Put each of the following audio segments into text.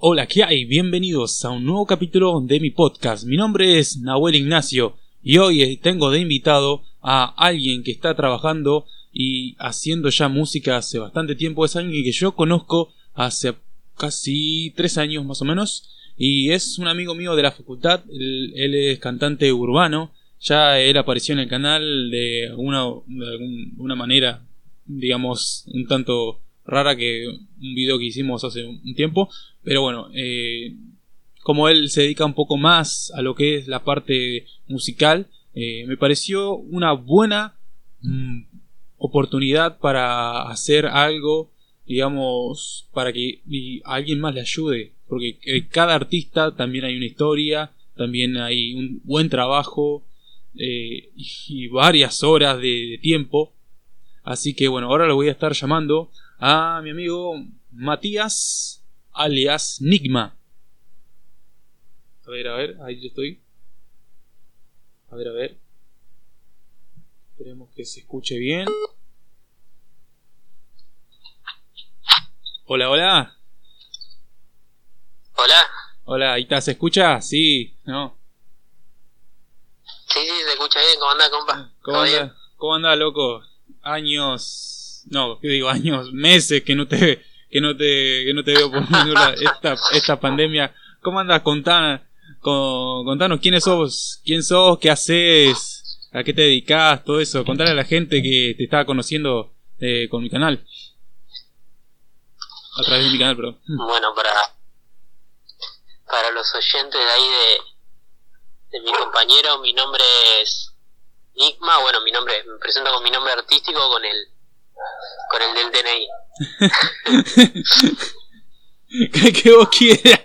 Hola, ¿qué hay? Bienvenidos a un nuevo capítulo de mi podcast. Mi nombre es Nahuel Ignacio y hoy tengo de invitado a alguien que está trabajando y haciendo ya música hace bastante tiempo. Es alguien que yo conozco hace casi tres años más o menos y es un amigo mío de la facultad. Él, es cantante urbano. Ya él apareció en el canal de una, de una manera, digamos, un tanto rara que un video que hicimos hace un tiempo. Pero bueno, eh, como él se dedica un poco más a lo que es la parte musical, eh, me pareció una buena mm, oportunidad para hacer algo, digamos, para que alguien más le ayude. Porque eh, cada artista también hay una historia, también hay un buen trabajo y varias horas de tiempo. Así que bueno, ahora lo voy a estar llamando a mi amigo Matías alias Nigma. A ver, a ver, ahí yo estoy. A ver, a ver. Esperemos que se escuche bien. Hola, hola. Hola. Hola, ahí está, ¿se escucha? Sí, ¿no? Sí, sí, se escucha bien. ¿Cómo anda, compa? ¿Cómo anda, ¿Cómo anda, loco? Años no, ¿qué digo? Años, meses que no te, que no te, que no te veo por esta, esta pandemia. ¿Cómo andas? Contanos, contanos quiénes sos, quién sos, qué haces, a qué te dedicas, todo eso. Contale a la gente que te está conociendo eh, con mi canal. A través de mi canal, perdón. Bueno, para, para los oyentes de ahí de, de mi compañero, mi nombre es Nigma, bueno, mi nombre, me presento con mi nombre artístico, con el con el del DNI. que, vos quieras.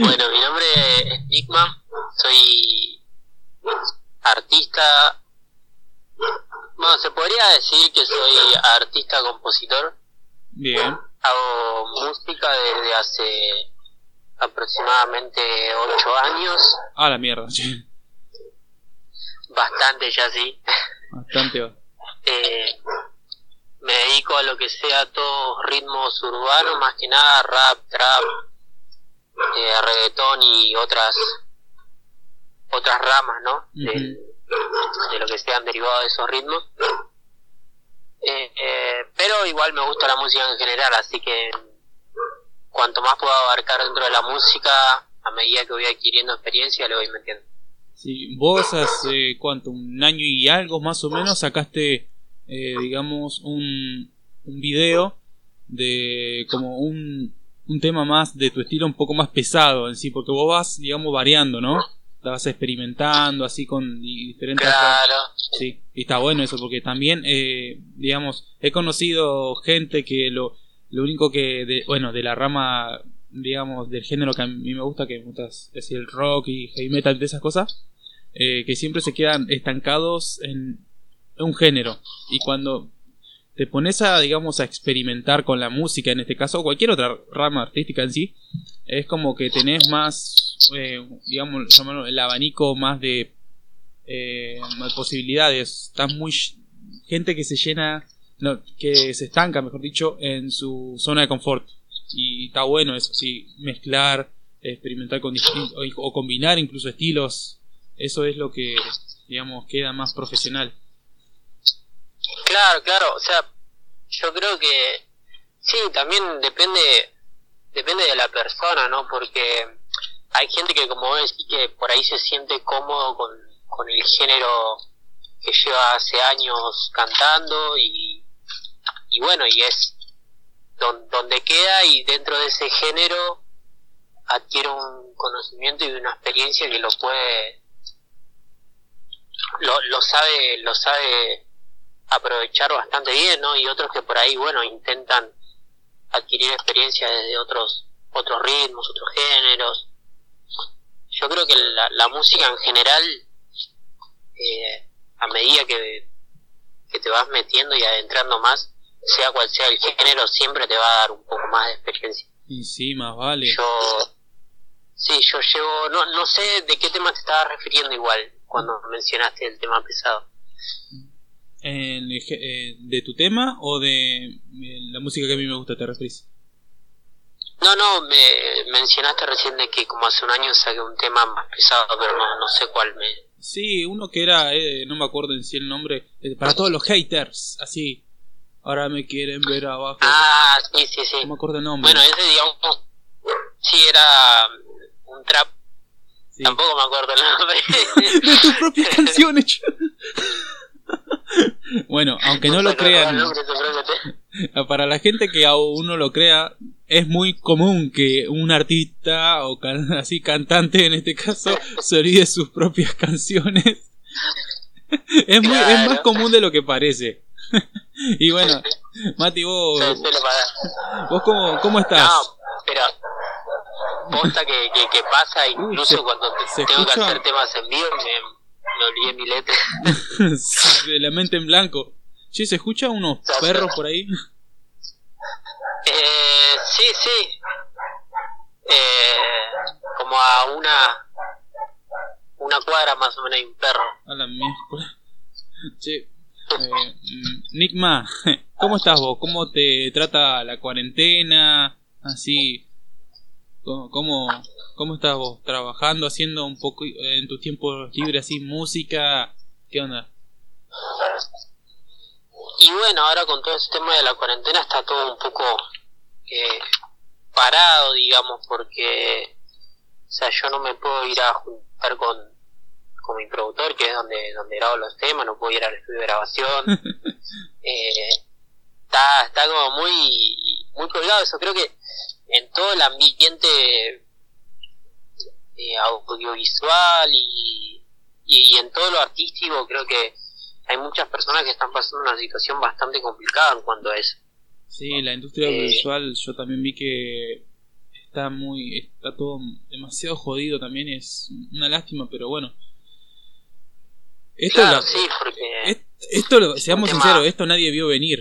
bueno, mi nombre es Nigma, soy artista. Bueno, se podría decir que soy artista compositor. Bien. Hago música desde hace aproximadamente 8 años. Ah, la mierda, sí. Bastante ya sí. Bastante. eh, me dedico a lo que sea todos ritmos urbanos, más que nada rap, trap, eh, reggaetón y otras otras ramas, ¿no? de, lo que sean derivados de esos ritmos. Eh, eh, pero igual me gusta la música en general, así que cuanto más puedo abarcar dentro de la música, a medida que voy adquiriendo experiencia, le voy metiendo. Sí, vos hace cuánto, un año y algo más o menos sacaste, eh, digamos, un, un video de como un, un tema más de tu estilo un poco más pesado en sí, porque vos vas, digamos, variando, ¿no? La vas experimentando así con diferentes... Claro. Sí, y está bueno eso, porque también, eh, digamos, he conocido gente que lo, lo único que, de, bueno, de la rama digamos, del género que a mí me gusta, que me gusta es el rock y heavy metal, de esas cosas, eh, que siempre se quedan estancados en un género. Y cuando te pones a, digamos, a experimentar con la música, en este caso, o cualquier otra rama artística en sí, es como que tenés más, eh, digamos, el abanico más de eh, posibilidades. Estás muy. gente que se llena, no, que se estanca, mejor dicho, en su zona de confort y está bueno eso, sí, mezclar, experimentar con distintos, o, combinar incluso estilos, eso es lo que, digamos, queda más profesional. Claro, claro, o sea, yo creo que sí, también depende, depende de la persona, ¿no? Porque hay gente que, como vos decís, que por ahí se siente cómodo con, con el género que lleva hace años cantando y, y bueno, y es donde queda y dentro de ese género adquiere un conocimiento y una experiencia que lo puede lo, lo sabe lo sabe aprovechar bastante bien no y otros que por ahí bueno intentan adquirir experiencia desde otros otros ritmos otros géneros. Yo creo que la, la música en general eh, a medida que, que te vas metiendo y adentrando más sea cual sea el género, siempre te va a dar un poco más de experiencia. Y sí, más vale. Yo, sí, yo llevo, no, no sé de qué tema te estabas refiriendo igual cuando mencionaste el tema pesado. en, eh, de tu tema o de eh, la música que a mí me gusta, te referís? No, no, me mencionaste recién de que como hace un año saqué un tema más pesado, pero no, no sé cuál me... Sí, uno que era, eh, no me acuerdo en sí el nombre, eh, para todos los haters, así. Ahora me quieren ver abajo. Ah, sí, sí, sí. No me acuerdo el nombre. Bueno, ese, digamos, sí era un trap. Sí. Tampoco me acuerdo el nombre. de tus propias canciones. bueno, aunque no lo acuerdo el crean, nombre para la gente que aún no lo crea, es muy común que un artista o can- así cantante en este caso se olvide sus propias canciones. es muy es más común de lo que parece. y bueno, Mati, vos, vos cómo, cómo estás? No, pero posta que, que, que pasa incluso se- cuando te- tengo que hacer temas en vivo me, me olvidé mi letra. De la mente en blanco. Che, ¿se escucha unos perros por ahí? Eh, sí, sí. Eh, como a una una cuadra más o menos hay un perro. A la miércoles. Che, eh, Nickma, ¿cómo estás vos? ¿Cómo te trata la cuarentena? Así, ¿cómo, cómo, estás vos? ¿Trabajando, haciendo un poco eh, en tus tiempos libres así música? ¿Qué onda? Y bueno, ahora con todo ese tema de la cuarentena está todo un poco eh, parado, digamos, porque o sea, yo no me puedo ir a juntar con, con mi productor, que es donde, donde grabo los temas, no puedo ir al estudio de grabación. eh, está, está como muy, muy colgado eso. Creo que en todo el ambiente eh, audiovisual y, y en todo lo artístico, creo que hay muchas personas que están pasando una situación bastante complicada en cuanto a eso. Sí, la industria Eh. audiovisual yo también vi que está muy, está todo demasiado jodido también, es una lástima, pero bueno. Esto, claro, la- sí, porque... es- esto seamos tema- sinceros, esto nadie vio venir.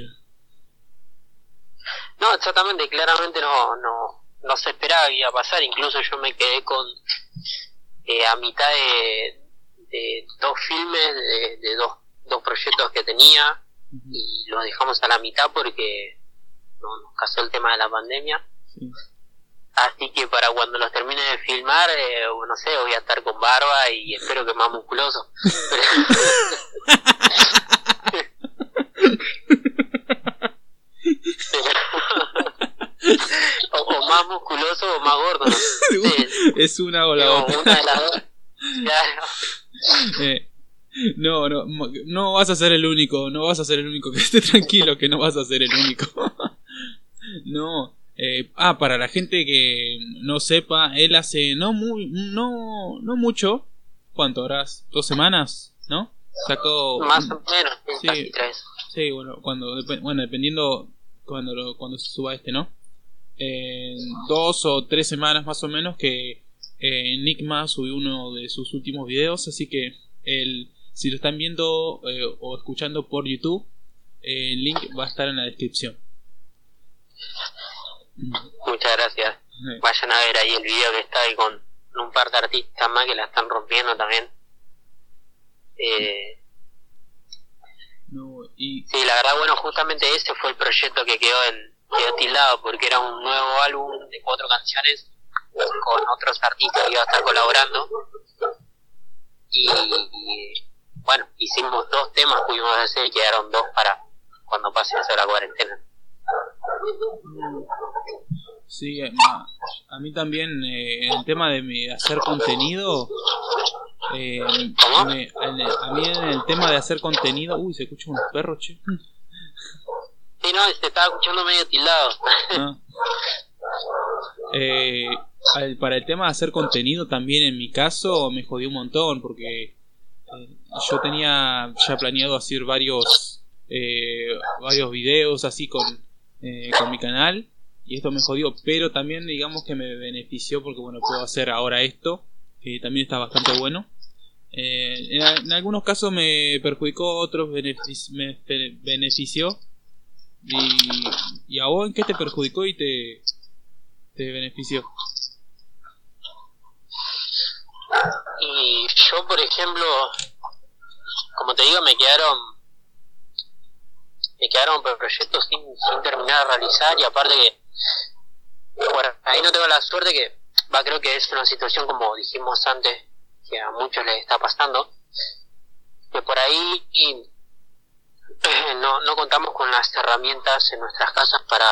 No, exactamente, claramente no, no, no se esperaba que iba a pasar. Incluso yo me quedé con eh, a mitad de, de dos filmes, de, de dos, dos proyectos que tenía y los dejamos a la mitad porque no, nos casó el tema de la pandemia. Sí. Así que para cuando los termine de filmar, eh, no sé, voy a estar con barba y espero que más musculoso. o, o más musculoso o más gordo. No sé. es una o la otra. una de las dos. Claro. Eh, no, no, no vas a ser el único, no vas a ser el único, que esté tranquilo que no vas a ser el único. no, eh, ah, para la gente que no sepa, él hace no muy, no, no mucho, ¿cuánto harás? ¿Dos semanas? ¿No? Sacó... Más o menos, Sí. casi tres. Sí, bueno, cuando, bueno, dependiendo cuando, lo- cuando se suba este, ¿no? Dos o tres semanas más o menos que eh, Nickma subió uno de sus últimos videos, así que el, si lo están viendo eh, o escuchando por YouTube, el link va a estar en la descripción. Muchas gracias. Vayan a ver ahí el video que está ahí con un par de artistas más que la están rompiendo también. Eh, no, y sí, la verdad, bueno, justamente ese fue el proyecto que quedó, en, quedó tildado porque era un nuevo álbum de cuatro canciones con otros artistas que iba a estar colaborando. Y, y, bueno, hicimos dos temas, pudimos hacer y quedaron dos para cuando pase eso de la cuarentena. Sí, eh, a, a mí también eh, el tema de mi- hacer contenido, eh, a mí en el tema de hacer contenido, uy, se escuchan unos perros, che. Sí, no, se estaba escuchando medio tildado. Ah. Eh, al- para el tema de hacer contenido también en mi caso me jodió un montón porque eh, yo tenía ya planeado hacer varios eh, varios videos así con, eh, con mi canal y esto me jodió pero también digamos que me benefició porque bueno puedo hacer ahora esto que también está bastante bueno Eh, en, algunos casos me perjudicó otros benefic- me be- benefició y, y a vos en qué te perjudicó y te, te benefició. Y yo, por ejemplo, como te digo, me quedaron me quedaron proyectos sin, sin terminar de realizar y aparte que bueno, ahí no tengo la suerte que va creo que es una situación como dijimos antes que a muchos les está pasando que por ahí no, no contamos con las herramientas en nuestras casas para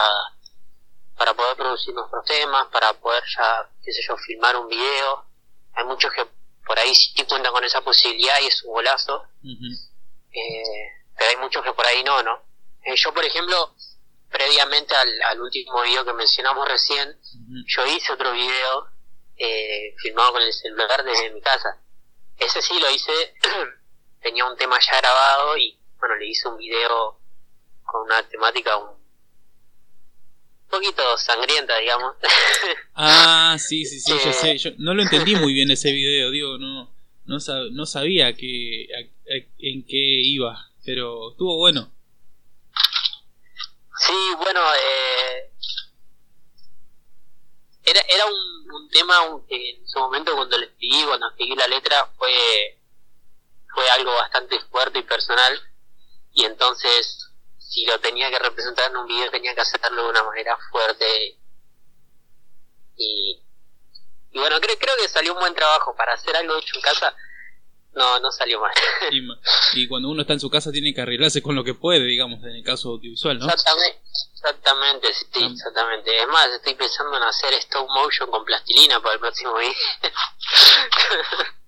para poder producir nuestros temas, para poder ya, qué sé yo, filmar un video. Hay muchos que por ahí sí cuentan con esa posibilidad y es un golazo. eh, pero hay muchos que por ahí no, ¿no? Eh, yo, por ejemplo, previamente al, al, último video que mencionamos recién, yo hice otro video eh, filmado con el celular desde mi casa. Ese sí lo hice, tenía un tema ya grabado y bueno, le hice un video con una temática un poquito sangrienta, digamos. Ah, sí, sí, sí, yo eh, sé. Yo no lo entendí muy bien ese video, digo, no no, sab no sabía que, a, a, en qué iba, pero estuvo bueno. Sí, bueno, eh, era, era un, tema que en su momento cuando lo escribí, cuando escribí la letra, fue, fue algo bastante fuerte y personal, y entonces si lo tenía que representar en un video tenía que hacerlo de una manera fuerte. Y, y bueno creo creo que salió un buen trabajo para hacer algo hecho en casa no no salió mal y, y, cuando uno está en su casa tiene que arreglarse con lo que puede digamos en el caso audiovisual no exactamente exactamente sí ah. exactamente es más estoy pensando en hacer stop motion con plastilina para el próximo video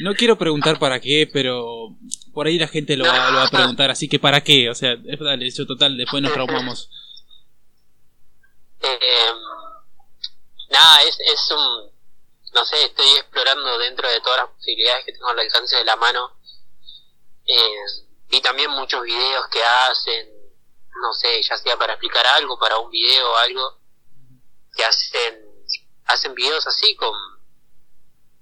no quiero preguntar para qué, pero por ahí la gente lo va, lo va a preguntar, así que ¿para qué? O sea, dale, eso total, después nos traumamos. Eh, nada, es, es un... No sé, estoy explorando dentro de todas las posibilidades que tengo al alcance de la mano. Eh, vi también muchos videos que hacen, no sé, ya sea para explicar algo, para un video o algo, que hacen, hacen videos así con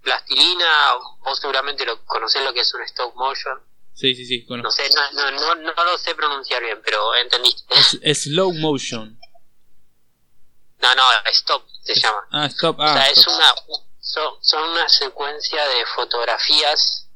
plastilina, vos seguramente lo conocés lo que es un stop motion. Sí, sí, sí, conozco. No sé, no, no, no, no lo sé pronunciar bien, pero entendiste. Es, slow motion. No, no, stop se llama. Ah, stop, ah. O sea, stop. es una, son, son una secuencia de fotografías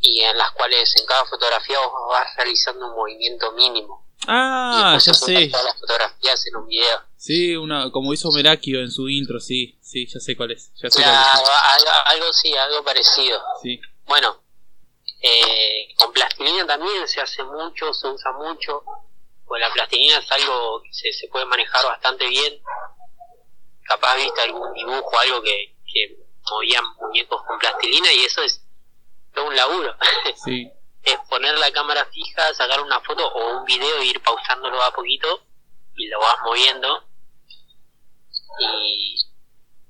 y en las cuales en cada fotografía vos vas realizando un movimiento mínimo. Ah, ya sé. Todas las fotografías en un video. Sí, una, como hizo Merakio en su intro, sí, sí, ya sé cuál es. Ya sé claro, cuál es. Algo, algo, sí, algo parecido. Sí. Bueno, eh, con plastilina también se hace mucho, se usa mucho. Pues la plastilina es algo que se, se puede manejar bastante bien. Capaz viste algún dibujo, algo que, que movían muñecos con plastilina y eso es todo un laburo. Sí. es poner la cámara fija, sacar una foto o un video e ir pausándolo a poquito y lo vas moviendo y,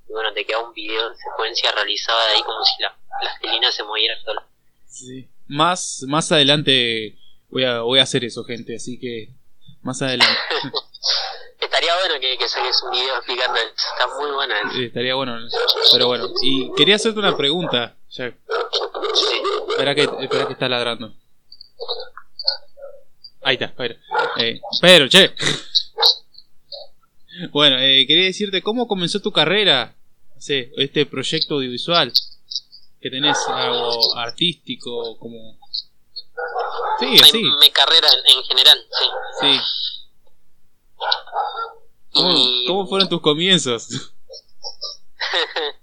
y bueno, te queda un video en secuencia realizada de ahí como si la plastilina se moviera sola. Sí. Más, más adelante voy a, voy a hacer eso, gente, así que más adelante. estaría bueno que, que, saques un video explicando eso, está muy bueno eso. Sí, estaría bueno, pero bueno, y quería hacerte una pregunta, ya. Sí. Espera que, espera que está ladrando. Ahí está, Pedro. Eh, Pedro, che. Bueno, eh, quería decirte cómo comenzó tu carrera, sí, este proyecto audiovisual que tenés algo artístico, como sí, así. Mi, mi carrera en, en, general, sí. Sí. ¿Cómo, y... ¿Cómo fueron tus comienzos?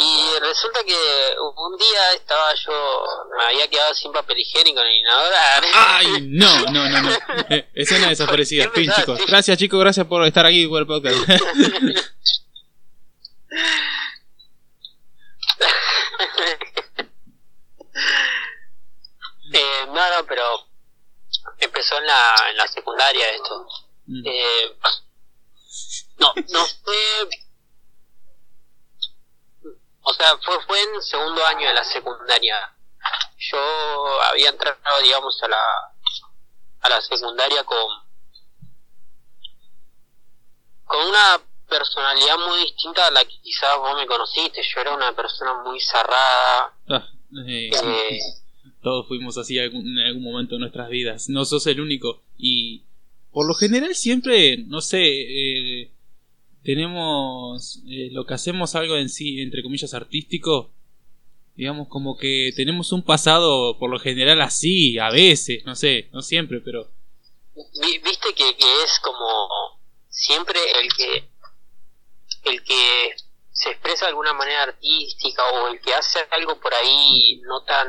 Y resulta que un día estaba yo, me había quedado sin papel higiénico el inodoro. ¡Ay! No, no, no, no. Escena desaparecida. Fin, chicos. Gracias, chicos, gracias por estar aquí por el podcast. eh, no, no, pero empezó en la, en la secundaria esto. Mm. Eh, no, no sé o sea, fue, fue en segundo año de la secundaria. Yo había entrado, digamos, a la, a la secundaria con, con una personalidad muy distinta a la que quizás vos me conociste. Yo era una persona muy cerrada. Ah, eh, eh, todos fuimos así en algún momento de nuestras vidas. No sos el único. Y por lo general siempre, no sé, eh, tenemos eh, lo que hacemos algo en sí, entre comillas, artístico, digamos como que tenemos un pasado por lo general así, a veces, no sé, no siempre, pero... Viste que, que es como siempre el que el que se expresa de alguna manera artística o el que hace algo por ahí no tan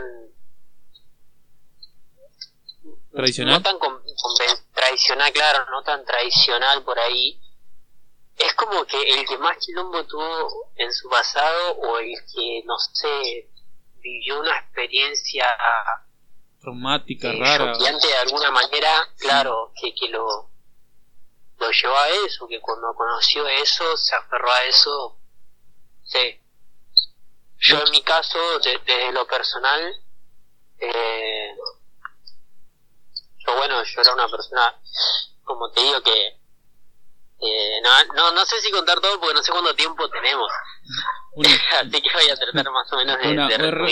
tradicional no tan tradicional claro no tan tradicional por ahí es como que el que más quilombo tuvo en su pasado o el que no sé vivió una experiencia traumática, eh, rara. de alguna manera, claro, que, que lo, lo llevó a eso, que cuando conoció eso, se aferró a eso. Sí. Yo en mi caso, desde lo personal, eh, yo bueno, yo era una persona, como te digo, que eh, no, no, no sé si contar todo porque no sé cuánto tiempo tenemos. Así que voy a tratar más o menos de, una,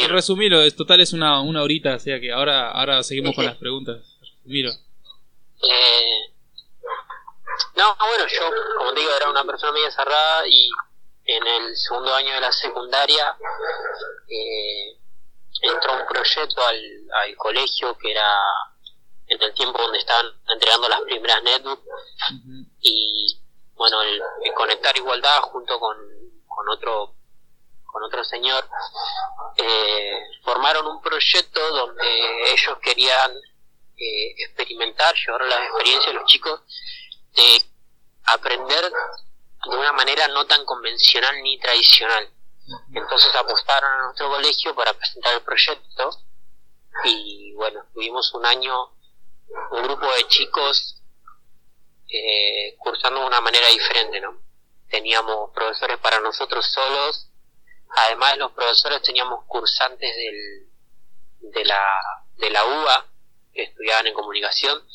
resumirlo, es, total es una, una horita, o sea que ahora, ahora seguimos con las preguntas. Miro. Eh, no, bueno, yo, como te digo, era una persona medio cerrada y en el segundo año de la secundaria eh, entró un proyecto al, al colegio que era en el tiempo donde estaban entregando las primeras netbooks. Y bueno el, conectar igualdad junto con, con otro con otro señor eh, formaron un proyecto donde ellos querían eh, experimentar llevar las experiencias de los chicos de aprender de una manera no tan convencional ni tradicional. Entonces apostaron a nuestro colegio para presentar el proyecto y bueno tuvimos un año un grupo de chicos eh, cursando de una manera diferente, ¿no? Teníamos profesores para nosotros solos, además de los profesores teníamos cursantes del, de, la, de la UBA, que estudiaban en comunicación,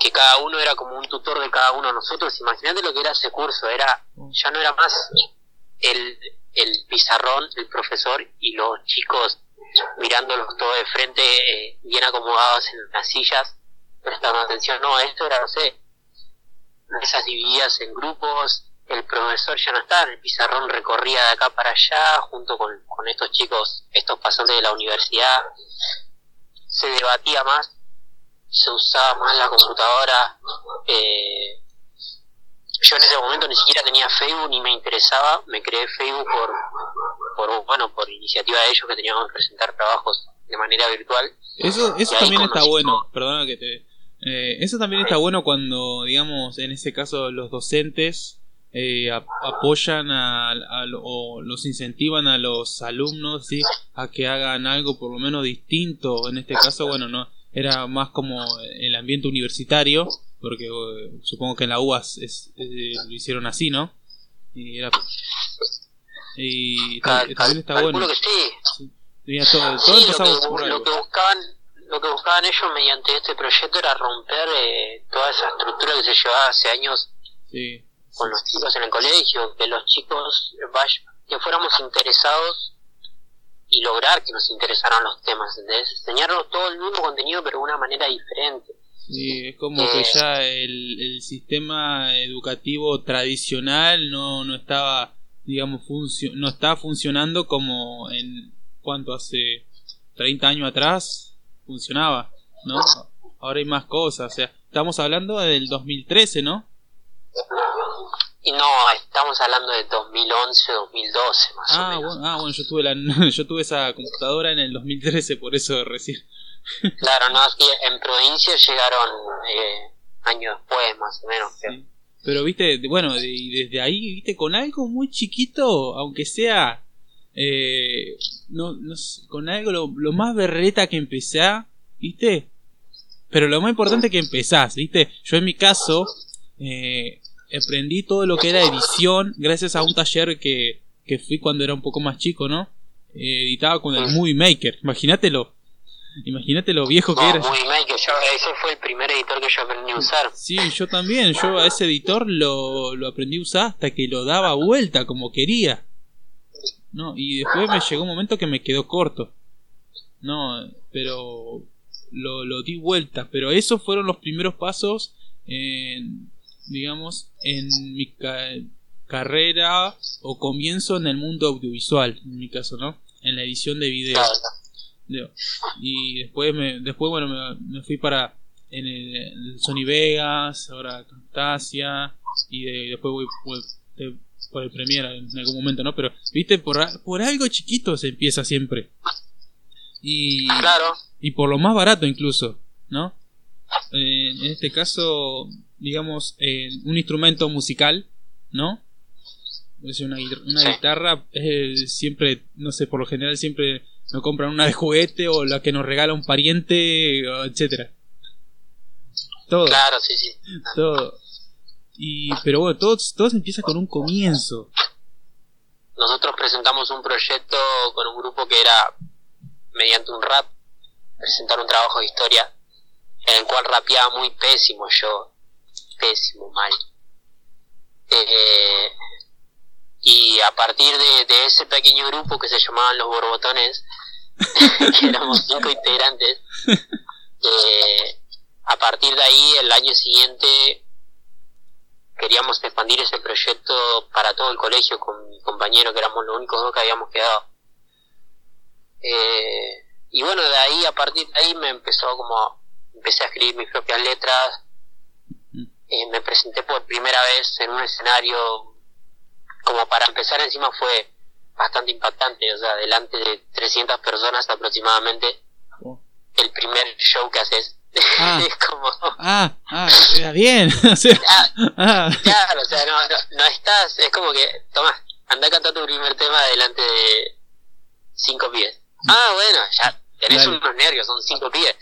que cada uno era como un tutor de cada uno de nosotros. Imagínate lo que era ese curso, era ya no era más el, pizarrón, el profesor y los chicos mirándolos todo de frente, eh, bien acomodados en las sillas, prestando atención. No, esto era, no sé, mesas divididas en grupos, el profesor ya no estaba, el pizarrón recorría de acá para allá junto con, con estos chicos, estos pasantes de la universidad, se debatía más, se usaba más la computadora. Eh, yo en ese momento ni siquiera tenía Facebook ni me interesaba, me creé Facebook por, por bueno, por iniciativa de ellos que teníamos que presentar trabajos de manera virtual. Eso, eso también está bueno, perdona que te, eh, eso también está bueno cuando, digamos, en ese caso los docentes eh, apoyan a, o los incentivan a los alumnos ¿sí? a que hagan algo por lo menos distinto. En este caso, bueno, no era más como el ambiente universitario, porque eh, supongo que en la UAS es, lo hicieron así, ¿no? Y, era, y también está bueno. todo, lo que buscaban lo que buscaban ellos mediante este proyecto era romper eh, toda esa estructura que se llevaba hace años con los chicos en el colegio, que los chicos que fuéramos interesados y lograr que nos interesaran los temas, ¿entendés? Enseñarnos todo el mismo contenido pero de una manera diferente. Sí, es como que eh, ya el, el sistema educativo tradicional no, no estaba, digamos, no estaba funcionando como en cuanto hace 30 años atrás funcionaba, ¿no? Ahora hay más cosas, o sea, estamos hablando del 2013, ¿no? Y no, estamos hablando de 2011, 2012 más ah, o menos. Bueno, ah, bueno, yo tuve, la, yo tuve esa computadora en el 2013, por eso recién. claro, no, en provincia llegaron eh, años después, más o menos. Pero viste, bueno, y desde ahí, viste, con algo muy chiquito, aunque sea eh, no, no con algo lo, más berreta que empecé, ¿viste? Pero lo más importante es que empezás, ¿viste? Yo en mi caso eh, aprendí todo lo que era edición gracias a un taller que, que fui cuando era un poco más chico, ¿no? Eh, editaba con el Movie Maker, imagínatelo. Imagínate lo viejo que era. Movie Maker, ese fue el primer editor que yo aprendí a usar. Sí, yo también. Yo a ese editor lo, lo aprendí a usar hasta que lo daba vuelta como quería. No, y después me llegó un momento que me quedó corto. No, pero lo, lo di vuelta. Pero esos fueron los primeros pasos en, digamos, en mi carrera o comienzo en el mundo audiovisual, en mi caso, ¿no? en la edición de video. Y después, me, después bueno, me, fui para en el, Sony Vegas, ahora Camtasia, y después voy, por el Premiere en algún momento, ¿no? Pero, viste, por, por algo chiquito se empieza siempre. Y, claro. y por lo más barato incluso, ¿no? Eh, en este caso, digamos, eh, un instrumento musical, ¿no? una, una guitarra siempre, no sé, por lo general siempre nos compran una de juguete o la que nos regala un pariente, etcétera. Todo. Claro, sí, sí. Todo. Y, pero bueno, todo, todo empieza con un comienzo. Nosotros presentamos un proyecto con un grupo que era, mediante un rap, presentar un trabajo de historia, en el cual rapeaba muy pésimo yo, pésimo, mal. Eh, y a partir de, ese pequeño grupo que se llamaban los Borbotones, que éramos cinco integrantes, eh, a partir de ahí el año siguiente queríamos expandir ese proyecto para todo el colegio con mi compañero, que éramos los únicos dos que habíamos quedado. Eh, y bueno, de ahí, a partir de ahí me empezó como, empecé a escribir mis propias letras, eh, me presenté por primera vez en un escenario como para empezar encima fue bastante impactante, o sea, delante de 300 personas aproximadamente, oh. el primer show que haces. Ah, es como... ah, ah, bien. o sea, ah, ah. Claro, o sea, no, no, estás, es como que, toma, anda a cantar tu primer tema delante de cinco pies. Mm. Ah, bueno, ya tenés unos nervios, son cinco pies.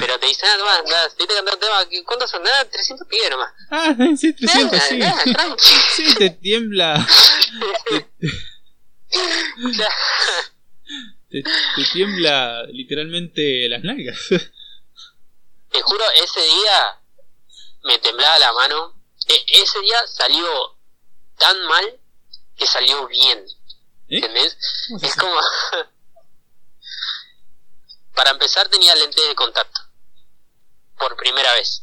Pero te dicen, ah, nomás, anda, te cantar un tema, ¿cuántos son? Nada, 300 pies nomás. Ah, sí, 300, sí. sí, te tiembla. te, te, tiembla literalmente las nalgas. Te juro, ese día me temblaba la mano. E, ese día salió tan mal que salió bien. ¿Eh? ¿Entendés? Es como... Para empezar tenía lentes de contacto. Por primera vez.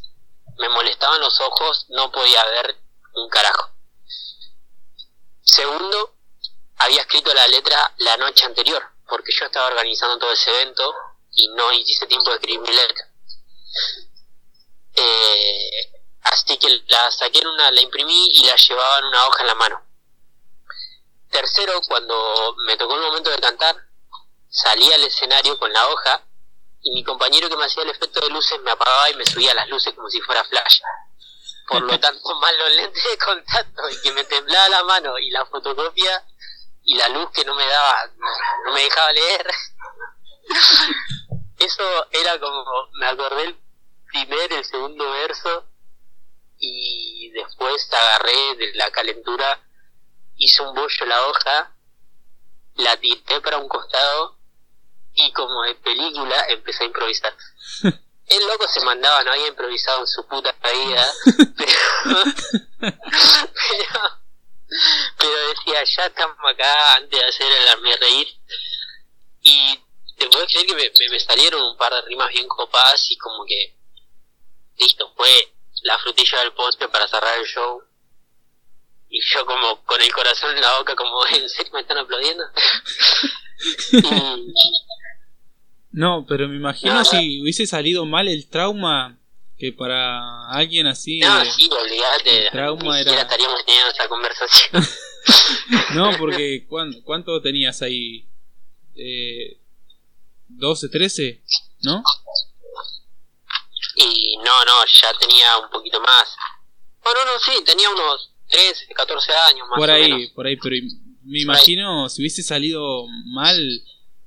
Me molestaban los ojos, no podía ver un carajo. Segundo, había escrito la letra la noche anterior, porque yo estaba organizando todo ese evento y no hice tiempo de escribir mi letra. Eh, así que la saqué en una, la imprimí y la llevaba en una hoja en la mano. Tercero, cuando me tocó el momento de cantar, salía al escenario con la hoja y mi compañero que me hacía el efecto de luces me apagaba y me subía las luces como si fuera flash. Por lo tanto, más los lentes de contacto y que me temblaba la mano y la fotocopia y la luz que no me daba, no me dejaba leer. Eso era como, me acordé el primer, el segundo verso y después agarré de la calentura, hice un bollo la hoja, la tiré para un costado y como de película empecé a improvisar. El loco se mandaba, no había improvisado en su puta vida, pero, pero, decía, ya estamos acá antes de hacer el arme reír. Y te puedo creer que me, me, salieron un par de rimas bien copadas y como que, listo, fue la frutilla del postre para cerrar el show. Y yo como con el corazón en la boca, como, ¿en serio me están aplaudiendo? no, pero me imagino si hubiese salido mal el trauma, que para alguien así. No, sí, olvídate. El trauma era. estaríamos teniendo esa conversación. no, porque ¿cuánto, tenías ahí? Eh, 12, 13, ¿no? Y no, no, ya tenía un poquito más. Bueno, no, sí, tenía unos 13, 14 años más. Por ahí, por ahí, pero me imagino si hubiese salido mal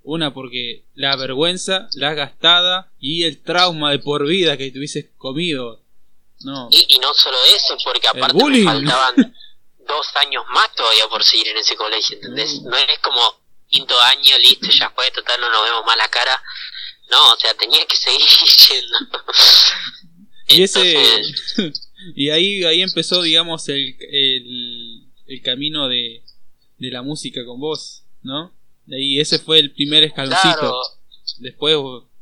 una porque la vergüenza, la gastada y el trauma de por vida que tuvieses comido. No. Y, no solo eso, porque aparte me faltaban dos años más todavía por seguir en ese colegio, ¿entendés? No, es como quinto año, listo, ya fue, total, no nos vemos más la cara. No, o sea, tenía que seguir yendo. y ese... y ahí, ahí empezó, digamos, el, el, el camino de, de la música con vos, ¿no? Y ese fue el primer escaloncito. Después,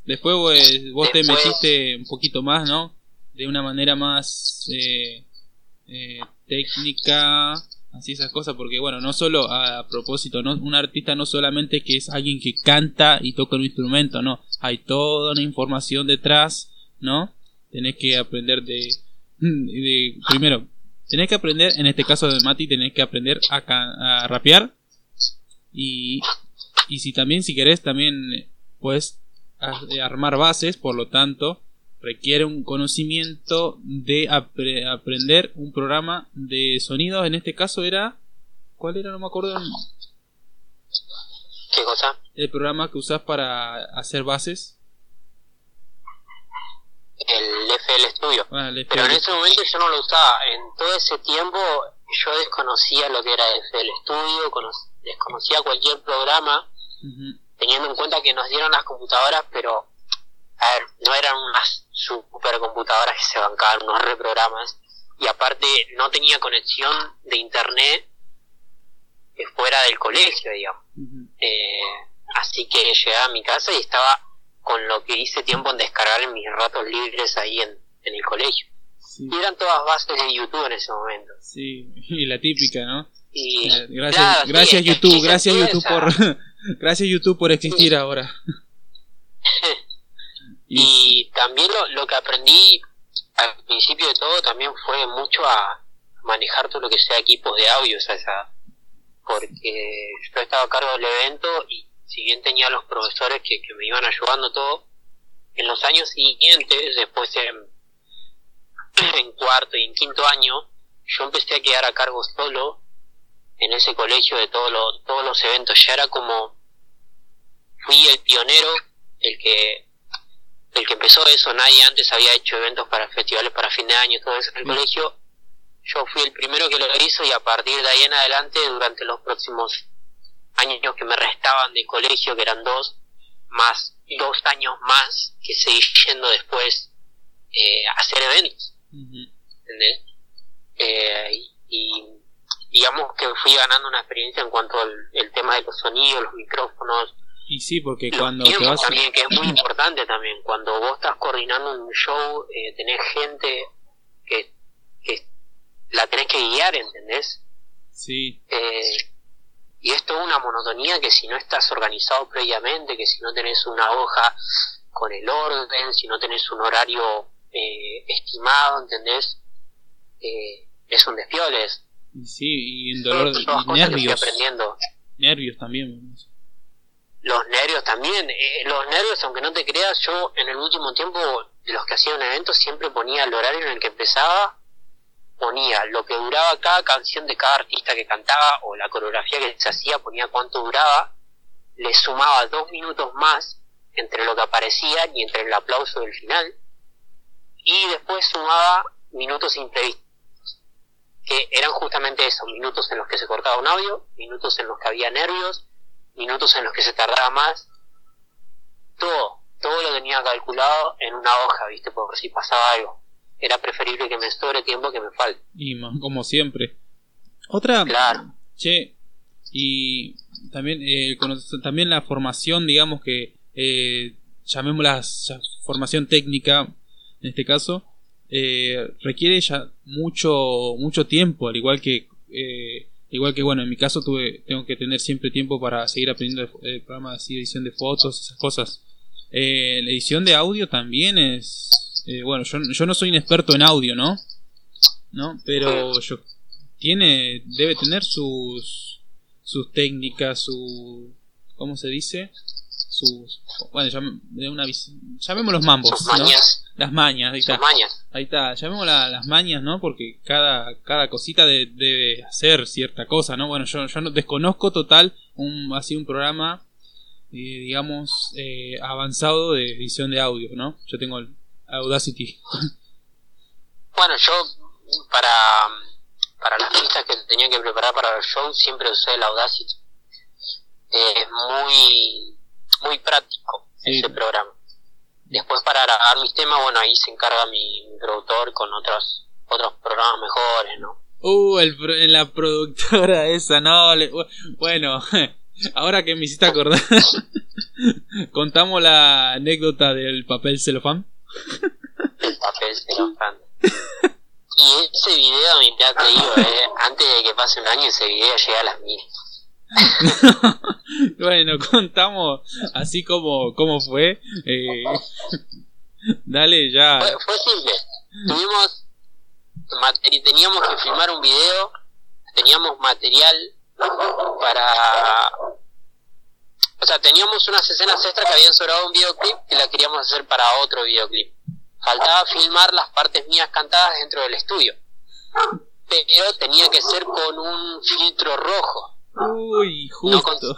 después vos, te metiste un poquito más, ¿no? De una manera más eh, eh, técnica así esas cosas, porque bueno, no solo a, propósito, no, un artista no solamente que es alguien que canta y toca un instrumento, no, hay toda una información detrás, ¿no? Tenés que aprender de, de primero, tenés que aprender, en este caso de Mati, tenés que aprender a, a rapear. Y, y si también, si querés, también puedes armar bases, por lo tanto, requiere un conocimiento de aprender un programa de sonido. En este caso era. ¿Cuál era? No me acuerdo. ¿Qué cosa? El programa que usas para hacer bases. El FL Studio. Ah, Pero en ese momento yo no lo usaba. En todo ese tiempo yo desconocía lo que era FL Studio, desconocía cualquier programa, teniendo en cuenta que nos dieron las computadoras, pero a ver, no eran unas supercomputadoras que se bancaban unos reprogramas y aparte no tenía conexión de internet fuera del colegio, digamos. eh, así que llegué a mi casa y estaba con lo que hice tiempo en descargar en mis ratos libres ahí en, en el colegio. Y eran todas bases de YouTube en ese momento. Sí, y la típica, ¿no? Y, eh, gracias, gracias YouTube, gracias YouTube por gracias YouTube por existir ahora. Y también lo, lo que aprendí al principio de todo también fue mucho a manejar todo lo que sea equipos de audio, o sea, porque yo estaba a cargo del evento y si bien tenía los profesores que, que me iban ayudando todo, en los años siguientes, después en, en cuarto y en quinto año, yo empecé a quedar a cargo solo en ese colegio de todos los, todos los eventos. Ya era como, fui el pionero, el que el que empezó eso, nadie antes había hecho eventos para festivales para fin de año, todo eso en el colegio. Yo fui el primero que lo hizo y a partir de ahí en adelante, durante los próximos años que me restaban de colegio, que eran dos, más dos años más que seguí yendo después eh, a hacer eventos. ¿Entendés? Eh, y digamos que fui ganando una experiencia en cuanto al el tema de los sonidos, los micrófonos, y sí, porque cuando te vas... también, que es muy importante también, cuando vos estás coordinando un show, eh, tenés gente que, que la tenés que guiar, ¿entendés? Sí. Eh, y es una monotonía que si no estás organizado previamente, que si no tenés una hoja con el orden, si no tenés un horario eh, estimado, ¿entendés? Eh, es un despioles. Sí, y el dolor y nervios. aprendiendo. Nervios también los nervios también. Eh, los nervios, aunque no te creas, yo en el último tiempo, de los que hacía un evento, siempre ponía el horario en el que empezaba, ponía lo que duraba cada canción de cada artista que cantaba o la coreografía que se hacía, ponía cuánto duraba, le sumaba dos minutos más entre lo que aparecía y entre el aplauso del final, y después sumaba minutos imprevistos, que eran justamente esos, minutos en los que se cortaba un audio, minutos en los que había nervios, minutos en los que se tardaba más, todo, todo lo tenía calculado en una hoja, ¿viste? Por si pasaba algo. Era preferible que me sobre tiempo que me falte. Y como siempre. Otra. Claro. Che, y también, eh, también la formación, digamos que, eh, llamémosla formación técnica, en este caso, eh, requiere ya mucho, mucho tiempo, al igual que eh, Igual que, bueno, en mi caso tuve, tengo que tener siempre tiempo para seguir aprendiendo el, eh, programa de edición de fotos, esas cosas. Eh, la edición de audio también es... Eh, bueno, yo, yo no soy un experto en audio, ¿no? ¿No? Pero yo... Tiene... Debe tener sus... Sus técnicas, su... ¿Cómo se dice? Sus bueno de una llamemos los mambos ¿no? las mañas ahí está. ahí está llamemos las mañas no porque cada cada cosita debe hacer cierta cosa no bueno yo yo no desconozco total un así un programa eh, digamos eh, avanzado de edición de audio no yo tengo el Audacity. Bueno yo para para las pistas que tenía que preparar para el show siempre usé el Audacity. Es muy muy práctico ese programa. Después para grabar mis temas, bueno, ahí se encarga mi, productor con otros otros programas mejores, ¿no? Uh, el, la productora esa, no, bueno, ahora que me hiciste acordar, contamos la anécdota del papel celofán. El papel celofán. Y ese video, mirá, te digo, eh, antes de que pase un año, ese video llega a las mil. bueno, contamos así como, como fue. Eh, dale ya. Fue, fue simple. Tuvimos, teníamos que filmar un video, teníamos material para... O sea, teníamos unas escenas extras que habían sobrado un videoclip y la queríamos hacer para otro videoclip. Faltaba filmar las partes mías cantadas dentro del estudio. Pero tenía que ser con un filtro rojo. Uy, justo.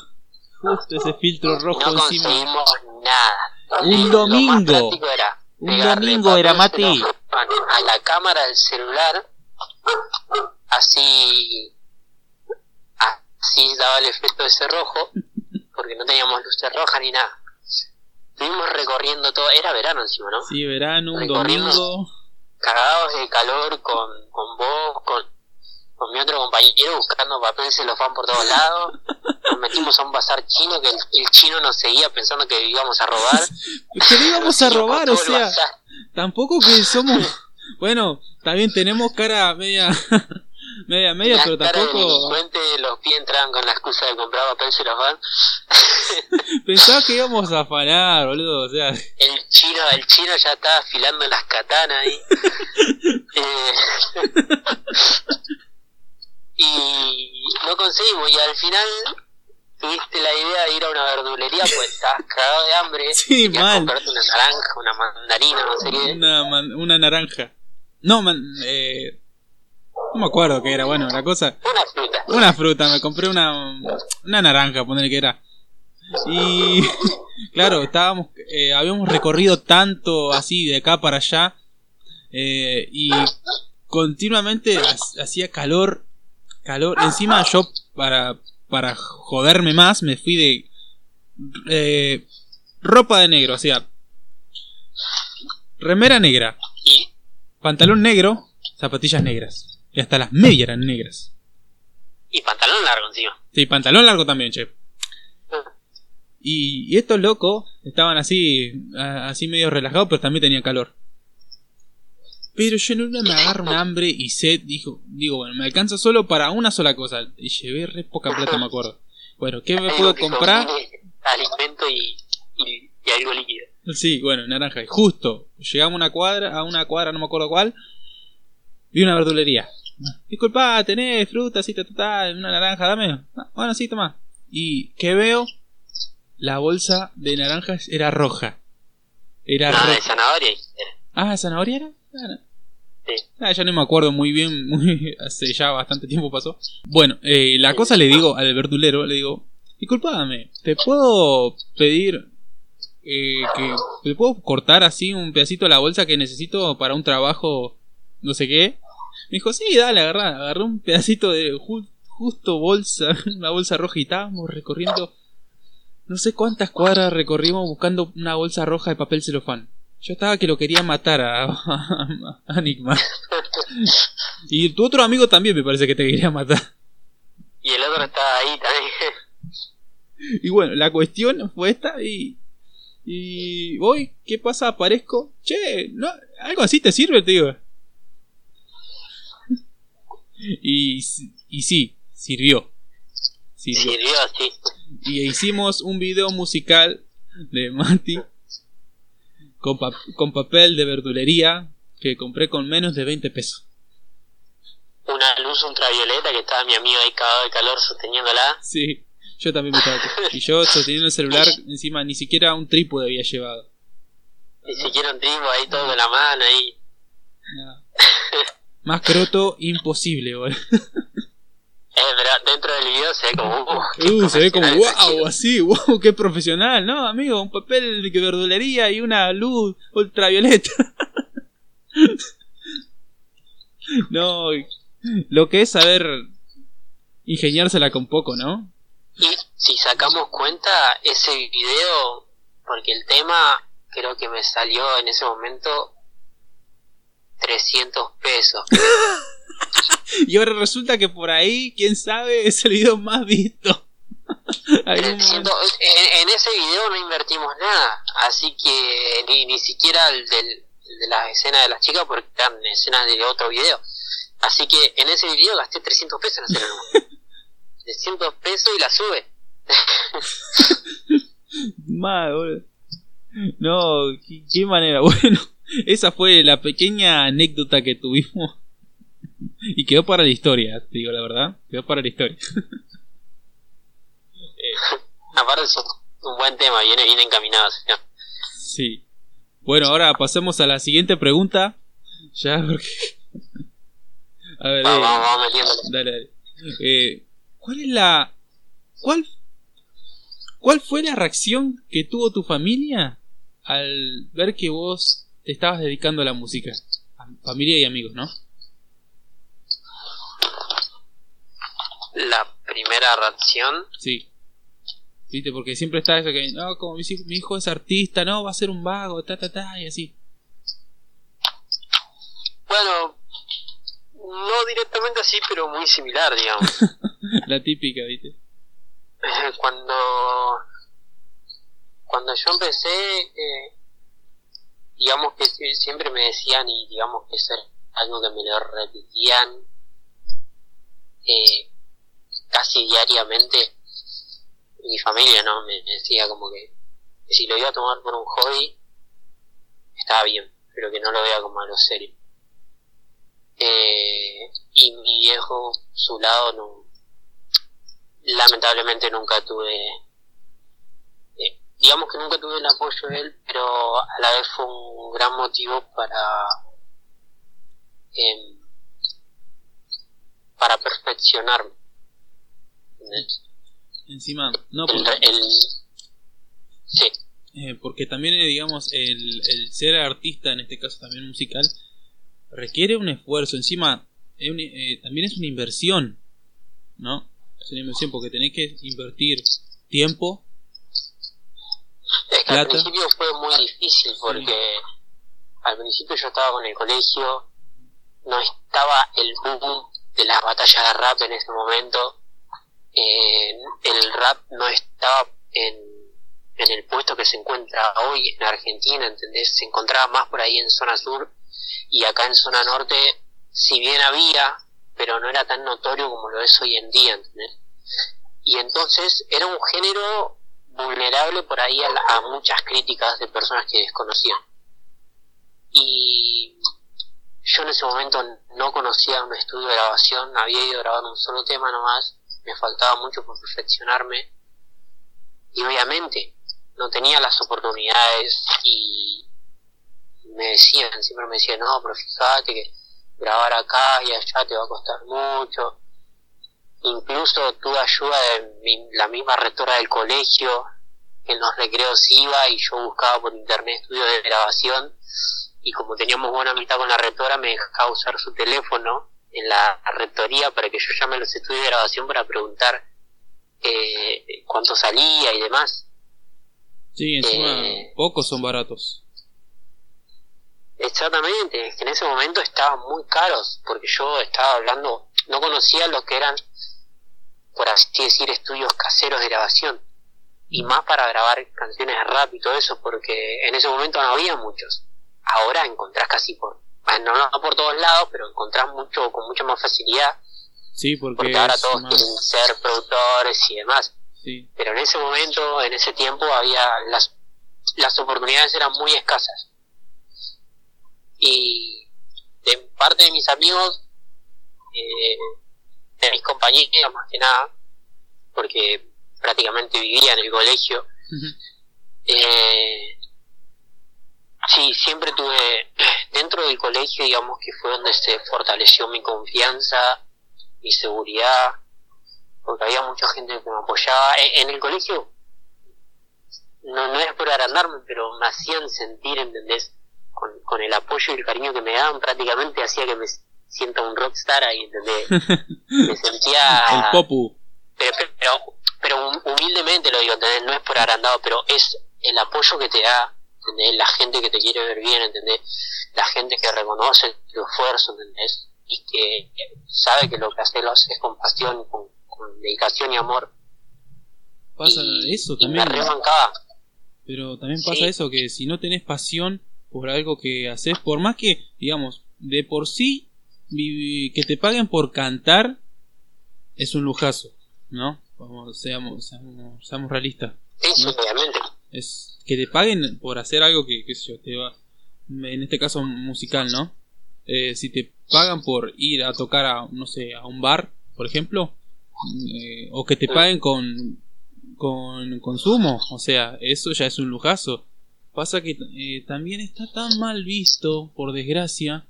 Justo ese filtro rojo no encima. nada. Un domingo. era Un domingo era, Mati. A la cámara del celular, así, así daba el efecto de ese rojo, porque no teníamos luces rojas ni nada. Estuvimos recorriendo todo, era verano encima, ¿no? Sí, verano, un domingo. Cagados de calor con, con vos, con, con mi otro compañero buscando papel celofán por todos lados. Nos metimos a un bazar chino que el, el chino nos seguía pensando que íbamos a robar. Que le íbamos a robar, o sea, tampoco que somos. Bueno, también tenemos cara media. media, media, La pero cara de tampoco. delincuente, los pies entraban con la excusa de comprar papel celofán. Pensaba que íbamos a afanar, boludo, o sea. El chino, el chino ya estaba afilando las katanas ahí. Eh, y no conseguimos, y al final tuviste la idea de ir a una verdulería pues estabas cagado de hambre. Sí, querías mal. comprarte una naranja, una mandarina, no sé qué. Una, man- una naranja. No, man, eh, no me acuerdo qué era, bueno, la cosa. Una fruta. Una fruta, me compré una, una naranja, poner que era. Y claro, estábamos, eh, habíamos recorrido tanto así de acá para allá eh, y continuamente ha- hacía calor, calor. Encima yo para para joderme más me fui de eh, ropa de negro, o sea, remera negra, pantalón negro, zapatillas negras y hasta las medias eran negras. y pantalón largo encima. Sí, pantalón largo también, che. Y, y estos locos estaban así, así medio relajados, pero también tenían calor. Pero yo en una me agarro un hambre y sed, dijo, digo, bueno, me alcanza solo para una sola cosa. Y llevé re poca plata, me acuerdo. Bueno, ¿qué me puedo comprar? Alimento y, y, y algo líquido. Sí, bueno, naranja. Y justo, llegamos a una cuadra, a una cuadra, no me acuerdo cuál, vi una verdulería. Disculpa, tenés fruta, sí, ta, ta, ta, una naranja, dame. Ah, Bueno, sí, toma. Y que veo, la bolsa de naranjas era roja. Era Nada de roja. zanahoria. Ah, ¿zanahoria era? Sí. Ah, ya no me acuerdo muy bien, muy, hace ya bastante tiempo pasó. Bueno, eh, la cosa le digo al verdulero, le digo, disculpame, ¿te puedo pedir eh, que te puedo cortar así un pedacito de la bolsa que necesito para un trabajo, no sé qué? Me dijo, sí, dale, agarrá, agarré un pedacito de ju- justo bolsa, una bolsa roja y estábamos recorriendo, no sé cuántas cuadras recorrimos buscando una bolsa roja de papel celofán. Yo estaba que lo quería matar a, a. Y tu otro amigo también me parece que te quería matar. Y el otro estaba ahí también. Y bueno, la cuestión fue esta y... Y voy, ¿qué pasa? Aparezco. Che, ¿no? algo así te sirve, te digo. Y, y sí, sirvió. Sirvió. Y hicimos un video musical de Mati con, pa- con papel de verdulería que compré con menos de 20 pesos. Una luz ultravioleta que estaba mi amigo ahí cagado de calor sosteniéndola. Sí, yo también me estaba. Y yo sosteniendo el celular, encima ni siquiera un trípode había llevado. Ni siquiera un trigo ahí todo con la mano ahí. Nada. Más croto, imposible, boludo. Dentro del video se ve como. Uh, Uh, se ve como wow, así, wow, qué profesional, ¿no, amigo? Un papel de verdulería y una luz ultravioleta. no, lo que es saber ingeniársela con poco, ¿no? Y si sacamos cuenta, ese video, porque el tema creo que me salió en ese momento 300 pesos. Y ahora resulta que por ahí, quién sabe, es el video más visto. Algún 300 momento. en, en ese video no invertimos nada, así que ni, ni siquiera el del, de las escenas de las chicas porque eran escenas de otro video. Así que en ese video gasté 300 pesos en hacer el 300 pesos y la sube. Más, No, ¿qué, manera. Bueno, esa fue la pequeña anécdota que tuvimos. Y quedó para la historia, te digo la verdad. Quedó para la historia. eh, aparte es un buen tema, viene bien encaminado. Sí. Bueno, ahora pasemos a la siguiente pregunta. Ya, porque... A ver, vamos, eh, vamos, Dale, dale. Eh, ¿Cuál es la... ¿Cuál ¿Cuál fue la reacción que tuvo tu familia al ver que vos te estabas dedicando a la música? familia y amigos, ¿no? La primera reacción. Sí. ¿Viste? Porque siempre está eso que, no, como mi hijo, mi hijo es artista, no, va a ser un vago, ta, ta, ta, y así. Bueno, no directamente así, pero muy similar, digamos. la típica, ¿viste? cuando cuando yo empecé eh, digamos que siempre me decían y digamos que es algo que me lo repetían eh, casi diariamente mi familia no me decía como que, si lo iba a tomar por un hobby estaba bien pero que no lo vea como algo serio eh, y mi viejo su lado no lamentablemente nunca tuve, eh, digamos que nunca tuve el apoyo de él, pero a la vez fue un gran motivo para, eh, para perfeccionarme. Encima, no, porque, el, sí. Eh, porque también, eh, digamos, el, el ser artista, en este caso también musical, requiere un esfuerzo. Encima, eh, también es una inversión, ¿no? es una inversión porque tenés que invertir tiempo. Es que al principio fue muy difícil porque al principio yo estaba con el colegio, no estaba el boom de las batallas de rap en ese momento, eh, el rap no estaba en, el puesto que se encuentra hoy en Argentina, ¿entendés? Se encontraba más por ahí en zona sur y acá en zona norte, si bien había, pero no era tan notorio como lo es hoy en día. Y entonces era un género vulnerable por ahí a, muchas críticas de personas que desconocían. Y yo en ese momento no conocía un estudio de grabación, había ido a grabar un solo tema nomás, me faltaba mucho por perfeccionarme. Y obviamente no tenía las oportunidades y me decían, siempre me decían, no, pero fíjate que grabar acá y allá te va a costar mucho. Incluso tuve ayuda de la misma rectora del colegio, que en los recreos iba y yo buscaba por internet estudios de grabación. Y como teníamos buena amistad con la rectora me dejaba usar su teléfono en la rectoría para que yo llame a los estudios de grabación para preguntar eh, cuánto salía y demás. Sí, encima eh, pocos son baratos. Exactamente, es que en ese momento estaban muy caros, porque yo estaba hablando, no conocía lo que eran, por así decir, estudios caseros de grabación, y más para grabar canciones de rap y todo eso, porque en ese momento no había muchos. Ahora encontrás casi por, bueno, no, por todos lados, pero encontrás mucho, con mucha más facilidad. Sí, porque, ahora todos quieren ser productores y demás. Sí. Pero en ese momento, en ese tiempo, había las, las oportunidades eran muy escasas y de parte de mis amigos, eh, de mis compañeros más que nada, porque prácticamente vivía en el colegio, eh, sí, siempre tuve, dentro del colegio, digamos que fue donde se fortaleció mi confianza, mi seguridad, porque había mucha gente que me apoyaba. E, en, el colegio, no, no era por agrandarme, pero me hacían sentir, ¿entendés? con, el apoyo y el cariño que me daban, prácticamente hacía que me sienta un rockstar ahí, ¿entendés? me sentía... El popu. Pero, pero, humildemente lo digo, ¿entendés? No es por agrandado, pero es el apoyo que te da, ¿entendés? La gente que te quiere ver bien, ¿entendés? La gente que reconoce tu esfuerzo, ¿entendés? Y que sabe que lo que haces lo haces con pasión, con, dedicación y amor. Pasa eso también. me. Pero también pasa eso, que si no tenés pasión por algo que haces, por más que, digamos, de por sí, que te paguen por cantar es un lujazo, ¿no? Vamos, seamos, seamos, realistas. obviamente. Es que te paguen por hacer algo que, qué sé yo, te va, en este caso musical, ¿no? Eh, si te pagan por ir a tocar a, no sé, a un bar, por ejemplo, eh, o que te paguen con, con consumo, o sea, eso ya es un lujazo. Pasa que eh, también está tan mal visto, por desgracia,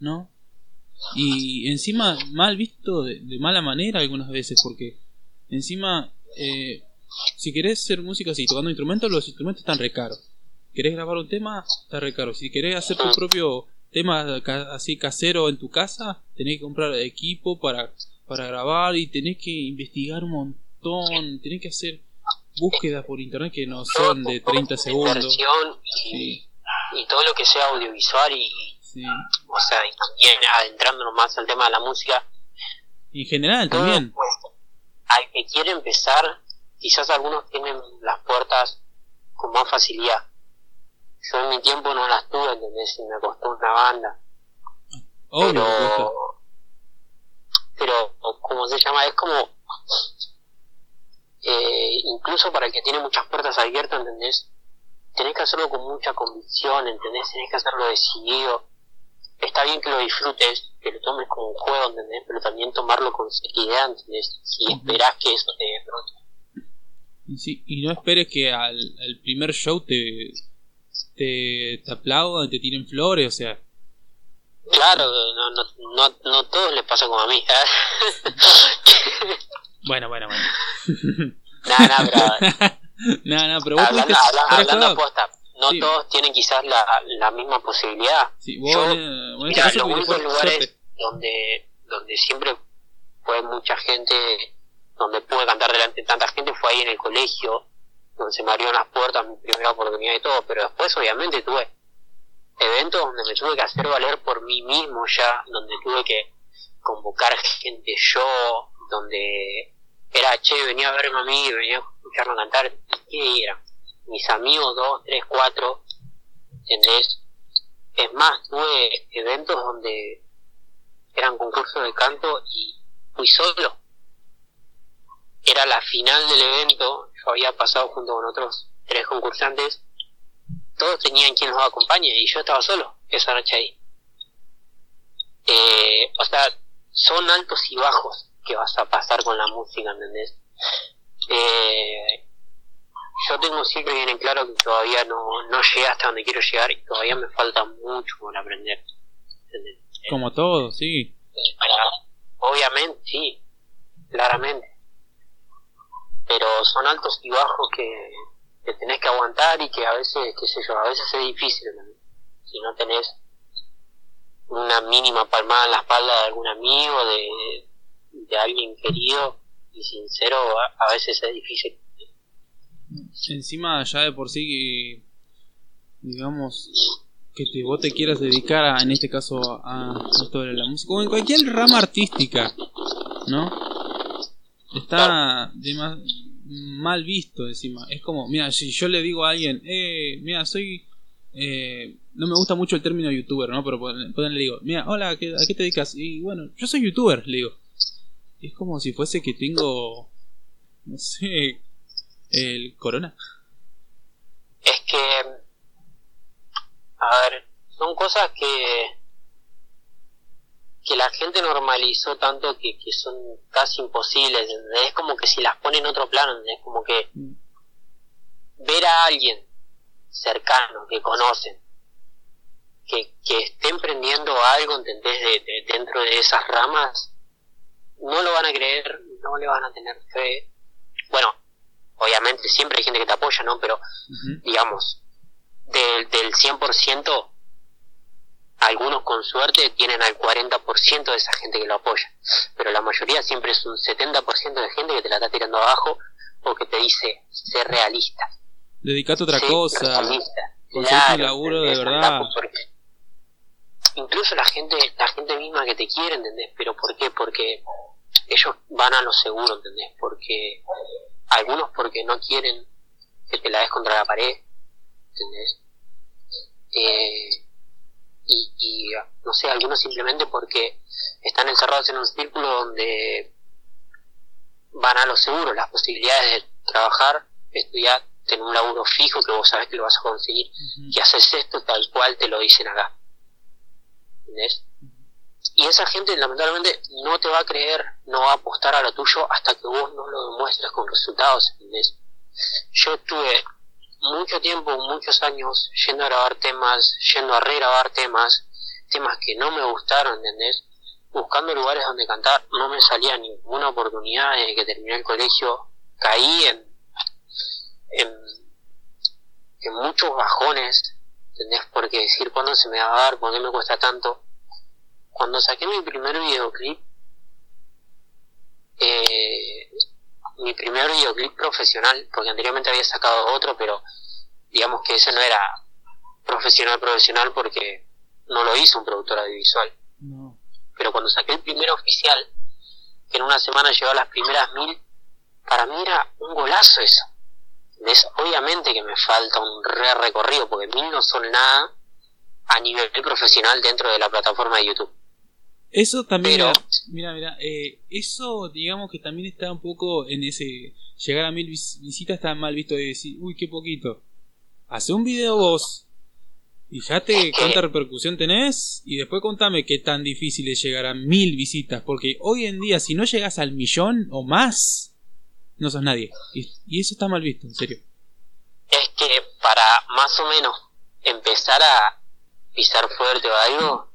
¿no? Y encima mal visto de, mala manera algunas veces, porque encima, si querés hacer música así, tocando instrumentos, los instrumentos están re caros. ¿Querés grabar un tema? Está re caro. Si querés hacer tu propio tema así casero en tu casa, tenés que comprar equipo para, para grabar y tenés que investigar un montón, tenés que hacer búsquedas por internet que no son de 30 segundos. Y, y todo lo que sea audiovisual y o sea, y también adentrándonos más al tema de la música. En general también. Pues, al que quiere empezar, quizás algunos tienen las puertas con más facilidad. Yo en mi tiempo no las tuve, ¿entendés? Y me costó una banda. pero, pero, como se llama, es como, eh, incluso para el que tiene muchas puertas abiertas, ¿entendés? Tenés que hacerlo con mucha convicción, ¿entendés? Tenés que hacerlo decidido está bien que lo disfrutes, que lo tomes como un juego, ¿entendés? Pero también tomarlo con seriedad, ¿entendés? Si esperás que eso te sí, y no esperes que al, primer show te, te, te aplaudan, te tiren flores, o sea. Claro, no, no, no, no todo le pasa como a mí. ¿eh? bueno, bueno, bueno. Nada, nada, pero. nada, nada, pero vos hablando, hablando, hablando no todos tienen quizás la, la misma posibilidad. Yo, mira, los únicos lugares donde, donde siempre fue mucha gente, donde pude cantar delante de tanta gente fue ahí en el colegio, donde se me abrieron las puertas, mi primera oportunidad y todo, pero después obviamente tuve eventos donde me tuve que hacer valer por mí mismo ya, donde tuve que convocar gente yo, donde era, che, venía a verme a mí, venía a escucharme cantar, ¿qué era? mis amigos, dos, tres, cuatro, ¿entendés? Es más, tuve eventos donde eran concursos de canto y fui solo. Era la final del evento, yo había pasado junto con otros tres concursantes, todos tenían quien los acompañe y yo estaba solo esa noche ahí. Eh, o sea, son altos y bajos que vas a pasar con la música, ¿entendés? Eh, yo tengo siempre bien en claro que todavía no, no llegué hasta donde quiero llegar y todavía me falta mucho por aprender. Como todo, sí. obviamente, sí, claramente. Pero son altos y bajos que, que tenés que aguantar y que a veces, qué sé yo, a veces es difícil. Si no tenés una mínima palmada en la espalda de algún amigo, de, de alguien querido y sincero, a veces es difícil encima ya de por sí digamos que te, vos te quieras dedicar a, en este caso a esto de la música o en cualquier rama artística no está mal visto encima es como mira si yo le digo a alguien eh mira soy eh, no me gusta mucho el término youtuber no pero pueden le digo mira hola ¿a qué, ¿a qué te dedicas? y bueno yo soy youtuber le digo es como si fuese que tengo no sé el corona? Es que, a ver, son cosas que que la gente normalizó tanto que, que son casi imposibles, es como que si las pone en otro plano, es como que mm. ver a alguien cercano, que conocen, que, que esté emprendiendo algo, ¿entendés? De, dentro de esas ramas, no lo van a creer, no le van a tener fe. Bueno, obviamente siempre hay gente que te apoya, ¿no? Pero, digamos, del, del 100%, algunos con suerte tienen al 40% de esa gente que lo apoya. Pero la mayoría siempre es un 70% de gente que te la está tirando abajo porque te dice, ser realista. Dedicate a otra cosa. Claro, laburo de verdad. incluso la gente, la gente misma que te quiere, ¿entendés? Pero ¿por qué? Porque ellos van a lo seguro, ¿entendés? Porque algunos porque no quieren que te la des contra la pared, ¿entendés? eh, y, y, no sé, algunos simplemente porque están encerrados en un círculo donde van a lo seguro, las posibilidades de trabajar, estudiar, tener un laburo fijo que vos sabés que lo vas a conseguir, que haces esto tal cual te lo dicen acá. ¿Entendés? Y esa gente lamentablemente no te va a creer, no va a apostar a lo tuyo hasta que vos no lo demuestres con resultados, ¿entendés? Yo estuve mucho tiempo, muchos años, yendo a grabar temas, yendo a regrabar temas, temas que no me gustaron, ¿entendés? Buscando lugares donde cantar, no me salía ninguna oportunidad desde que terminé el colegio, caí en, en, en muchos bajones, ¿entendés? Porque decir cuándo se me va a dar, por qué me cuesta tanto. Cuando saqué mi primer videoclip, eh, mi primer videoclip profesional, porque anteriormente había sacado otro, pero digamos que ese no era profesional profesional porque no lo hizo un productor audiovisual. Pero cuando saqué el primer oficial, que en una semana llegó a las primeras mil, para mí era un golazo eso. Es, obviamente que me falta un re recorrido, porque mil no son nada a nivel profesional dentro de la plataforma de YouTube. Eso también, mira, mira, eh, eso digamos que también está un poco en ese, llegar a mil visitas está mal visto de decir, uy, qué poquito. Hace un video vos, fíjate cuánta repercusión tenés y después contame qué tan difícil es llegar a mil visitas, porque hoy en día si no llegas al millón o más, no sos nadie. Y, y eso está mal visto, en serio. Es que para más o menos empezar a pisar fuerte o algo,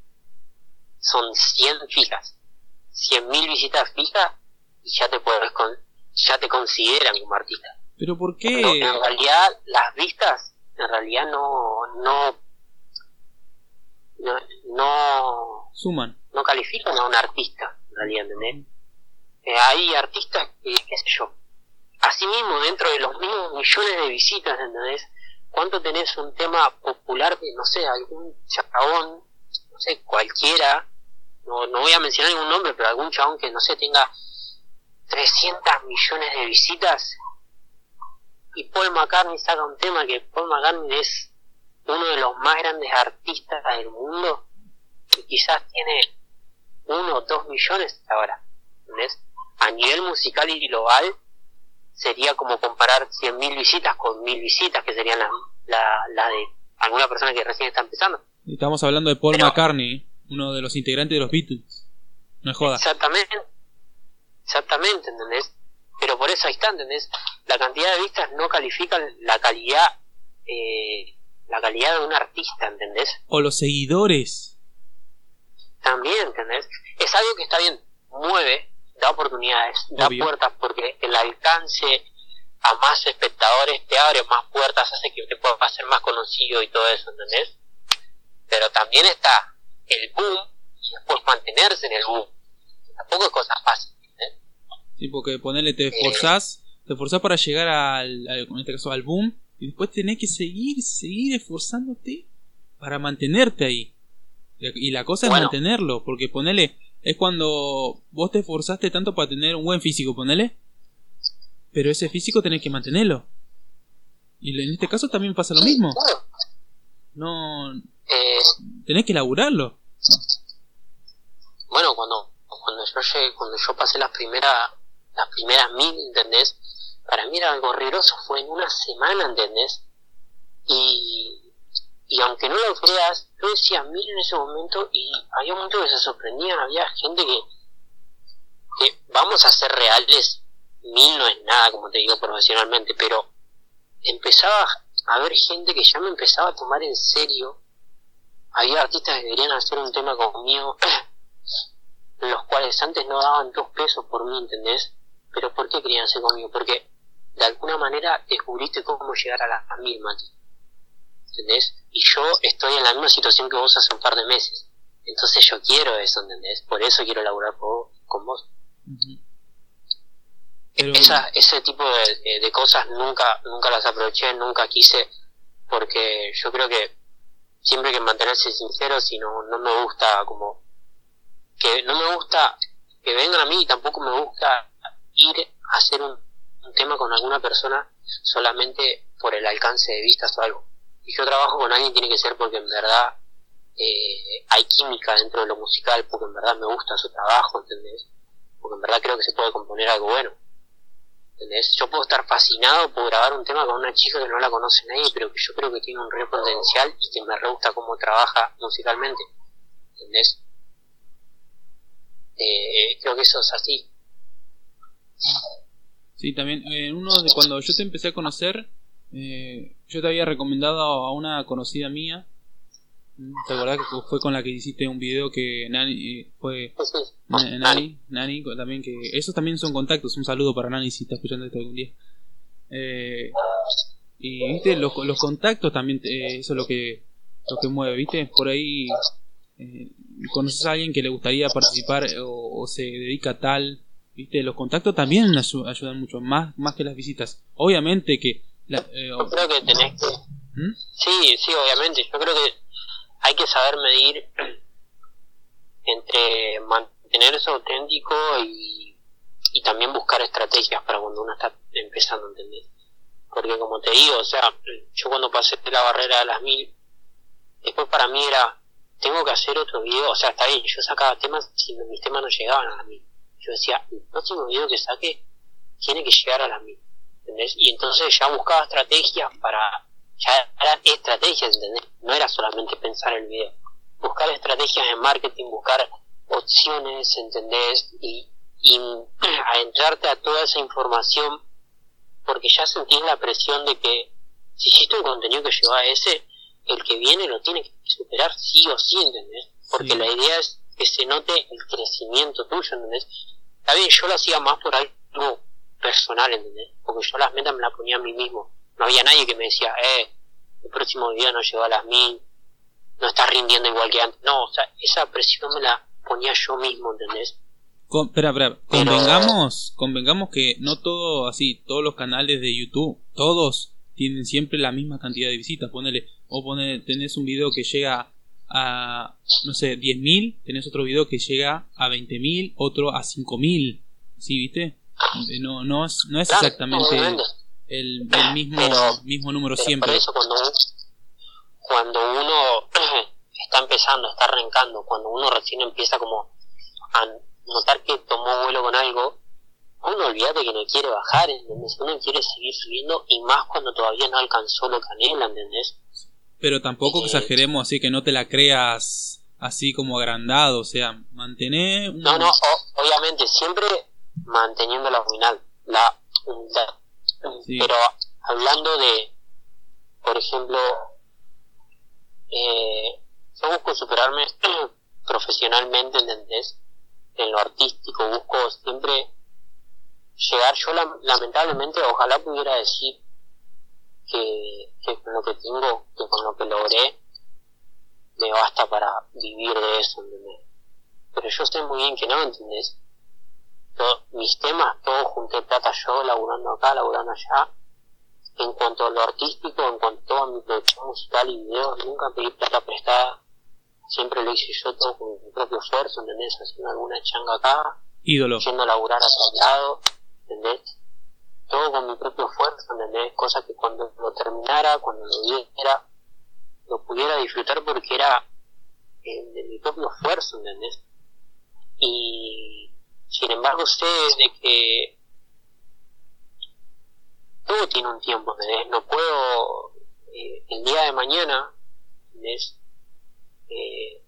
son 100 fijas. 100.000 visitas fijas y ya te puedes con, ya te consideran como artista. ¿Pero por qué? en realidad las vistas en realidad no no no, suman. No califican a un artista, en realidad, ¿entendés? Eh, hay artistas que, qué sé yo, así mismo dentro de los mismos millones de visitas, ¿entendés? ¿Cuánto tenés un tema popular de, no sé, algún chabón, no sé, cualquiera, no, no voy a mencionar ningún nombre, pero algún chabón que, no sé, tenga 300 millones de visitas. Y Paul McCartney saca un tema que Paul McCartney es uno de los más grandes artistas del mundo que quizás tiene uno o dos millones ahora ¿entendés? a nivel musical y global sería como comparar 100.000 visitas con 1.000 visitas que serían las la, de alguna persona que recién está empezando. Estamos hablando de Paul McCartney uno de los integrantes de los Beatles. No es joda. Exactamente. Exactamente, ¿entendés? Pero por eso ahí está, ¿entendés? La cantidad de vistas no califica la calidad, eh, la calidad de un artista, ¿entendés? O los seguidores. También, ¿entendés? Es algo que está bien, mueve, da oportunidades, da puertas, porque el alcance a más espectadores te abre más puertas, hace que te puedas hacer más conocido y todo eso, ¿entendés? Pero también está el boom y después mantenerse en el boom. Tampoco es cosa fácil. ¿eh? Sí, porque ponerle te esforzás, te esforzás para llegar al, en este caso al boom y después tenés que seguir, seguir esforzándote para mantenerte ahí. Y la cosa es mantenerlo, porque ponele, es cuando vos te esforzaste tanto para tener un buen físico, ponele. Pero ese físico tenés que mantenerlo. Y en este caso también pasa lo mismo. No, eh, Tenés que laburarlo. Bueno, cuando, cuando yo llegué, cuando yo pasé las primeras, las primeras mil, ¿entendés? Para mí era algo horroroso, fue en una semana, ¿entendés? Y, y aunque no lo creas, yo decía mil en ese momento y había muchos que se sorprendían, había gente que, que vamos a ser reales, mil no es nada, como te digo profesionalmente, pero empezaba a haber gente que ya me empezaba a tomar en serio había artistas que querían hacer un tema conmigo, los cuales antes no daban dos pesos por mí, ¿entendés? Pero ¿por qué querían hacer conmigo? Porque de alguna manera descubriste cómo llegar a la misma, ¿entendés? Y yo estoy en la misma situación que vos hace un par de meses. Entonces yo quiero eso, ¿entendés? Por eso quiero laburar con vos. Esa, ese tipo de, de, cosas nunca, nunca las aproveché, nunca quise, porque yo creo que siempre hay que mantenerse sincero si no, no me gusta como que no me gusta que vengan a mí y tampoco me gusta ir a hacer un, tema con alguna persona solamente por el alcance de vistas o algo. si yo trabajo con alguien tiene que ser porque en verdad eh, hay química dentro de lo musical, porque en verdad me gusta su trabajo, ¿entendés? Porque en verdad creo que se puede componer algo bueno. ¿Entendés? Yo puedo estar fascinado por grabar un tema con una chica que no la conoce nadie, pero que yo creo que tiene un re potencial y que me re gusta cómo trabaja musicalmente. ¿Entendés? Eh, creo que eso es así. Sí, también, eh, uno de cuando yo te empecé a conocer, eh, yo te había recomendado a una conocida mía. ¿Te acordás que fue con la que hiciste un video que Nani eh, fue Nani, Nani también que esos también son contactos. Un saludo para Nani si está escuchando esto algún día. Eh, y viste los, los contactos también eh, eso es lo que lo que mueve, viste por ahí eh, conoces a alguien que le gustaría participar o, se dedica a tal, viste los contactos también ayudan mucho más más que las visitas. Obviamente que eh, yo creo que tenés que... ¿Mm? Sí, sí, obviamente. Yo creo que hay que saber medir entre mantenerse auténtico y, y también buscar estrategias para cuando uno está empezando, ¿entendés? Porque como te digo, o sea, yo cuando pasé la barrera de las mil, después para mí era, tengo que hacer otro video, o sea, está bien, yo sacaba temas si mis temas no llegaban a las mil. Yo decía, el próximo video que saque tiene que llegar a las mil. Y entonces ya buscaba estrategias para, ya eran estrategias, ¿entendés? No era solamente pensar el video. Buscar estrategias en marketing, buscar opciones, ¿entendés? Y, y adentrarte a toda esa información porque ya sentís la presión de que si hiciste un contenido que lleva a ese, el que viene lo tiene que superar sí o sí, ¿entendés? Porque la idea es que se note el crecimiento tuyo, ¿entendés? Está bien, yo lo hacía más por algo personal, ¿entendés? Porque yo las metas me las ponía a mí mismo. No había nadie que me decía, eh, el próximo día no llegó a las mil, no estás rindiendo igual que antes. No, o sea, esa presión me la ponía yo mismo, ¿entendés? espera, espera, convengamos, convengamos que no todo así, todos los canales de YouTube, todos tienen siempre la misma cantidad de visitas, ponele, o ponele, tenés un video que llega a, no sé, 10.000, tenés otro video que llega a 20.000, otro a 5.000, ¿sí, viste? Eh, no, no es, no es exactamente el, mismo, mismo número siempre. Por eso cuando, cuando uno está empezando, está arrancando, cuando uno recién empieza como a notar que tomó vuelo con algo, uno olvídate que no quiere bajar, ¿entendés? Uno quiere seguir subiendo y más cuando todavía no alcanzó lo que anhela, ¿entendés? Pero tampoco eh, exageremos así que no te la creas así como agrandado, o sea, mantener... No, no, obviamente, siempre manteniendo la humildad, la humildad. Pero hablando de, por ejemplo, eh, yo busco superarme profesionalmente, ¿entendés? En lo artístico, busco siempre llegar, yo lamentablemente ojalá pudiera decir que, con lo que tengo, que con lo que logré, me basta para vivir de eso, ¿entendés? Pero yo sé muy bien que no, ¿entendés? Mis temas, todo junté plata yo, laburando acá, laburando allá. En cuanto a lo artístico, en cuanto a mi producción musical y videos, nunca pedí plata prestada. Siempre lo hice yo todo con mi propio esfuerzo, ¿entendés? Haciendo alguna changa acá. Ídolo. Yendo a laburar a otro lado, ¿entendés? Todo con mi propio esfuerzo, ¿entendés? Cosa que cuando lo terminara, cuando lo viera, lo pudiera disfrutar porque era eh, de mi propio esfuerzo, ¿entendés? Y sin embargo, sé de que todo tiene un tiempo, No puedo, eh, el día de mañana, eh,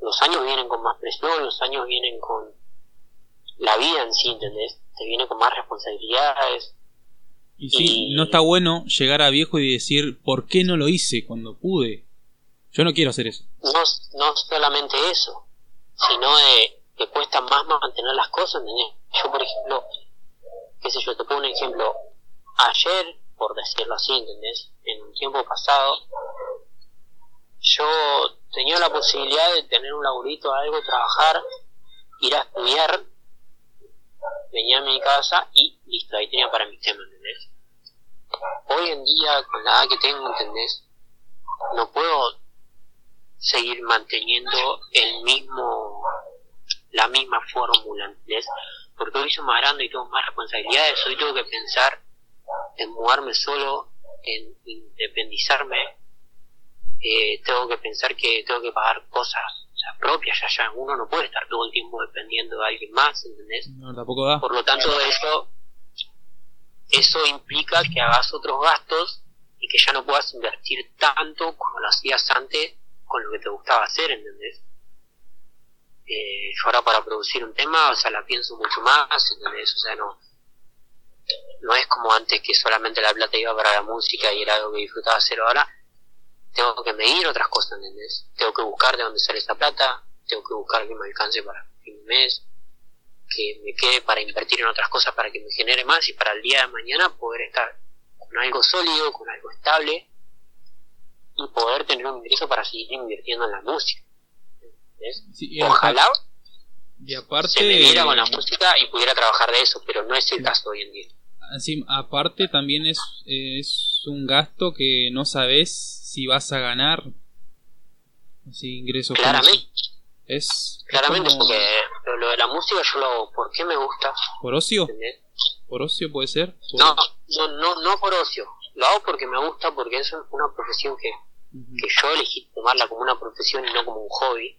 los años vienen con más presión, los años vienen con la vida en sí, ¿entendés? Te viene con más responsabilidades. Y sí, no está bueno llegar a viejo y decir, ¿por qué no lo hice cuando pude? Yo no quiero hacer eso. No, no solamente eso, sino de te cuesta más mantener las cosas, ¿entendés? Yo, por ejemplo, qué sé yo, te pongo un ejemplo. Ayer, por decirlo así, ¿entendés? En un tiempo pasado, yo tenía la posibilidad de tener un laburito, algo, trabajar, ir a estudiar, venía a mi casa y listo, ahí tenía para mi tema, ¿entendés? Hoy en día, con la edad que tengo, ¿entendés? No puedo seguir manteniendo el mismo la misma fórmula, ¿entendés? Porque hoy soy más grande y tengo más responsabilidades, hoy tengo que pensar en mudarme solo, en independizarme, eh, tengo que pensar que tengo que pagar cosas propias, ya, ya uno no puede estar todo el tiempo dependiendo de alguien más, ¿entendés? No, tampoco da. Por lo tanto, eso, eso implica que hagas otros gastos y que ya no puedas invertir tanto como lo hacías antes con lo que te gustaba hacer, ¿entendés? Eh, yo ahora para producir un tema, o sea, la pienso mucho más, ¿entendés? O sea, no, no es como antes que solamente la plata iba para la música y era algo que disfrutaba hacer ahora. Tengo que medir otras cosas, ¿entendés? Tengo que buscar de dónde sale esa plata, tengo que buscar que me alcance para fin de mes, que me quede para invertir en otras cosas para que me genere más y para el día de mañana poder estar con algo sólido, con algo estable y poder tener un ingreso para seguir invirtiendo en la música. Ojalá y aparte, se me con la música y pudiera trabajar de eso, pero no es el caso hoy en día. Así, aparte también es, es un gasto que no sabes si vas a ganar si ingresos claramente. Es claramente porque lo de la música yo lo hago porque me gusta por ocio por ocio puede ser no, no no no por ocio. Lo hago porque me gusta porque es una profesión que, que yo elegí tomarla como una profesión y no como un hobby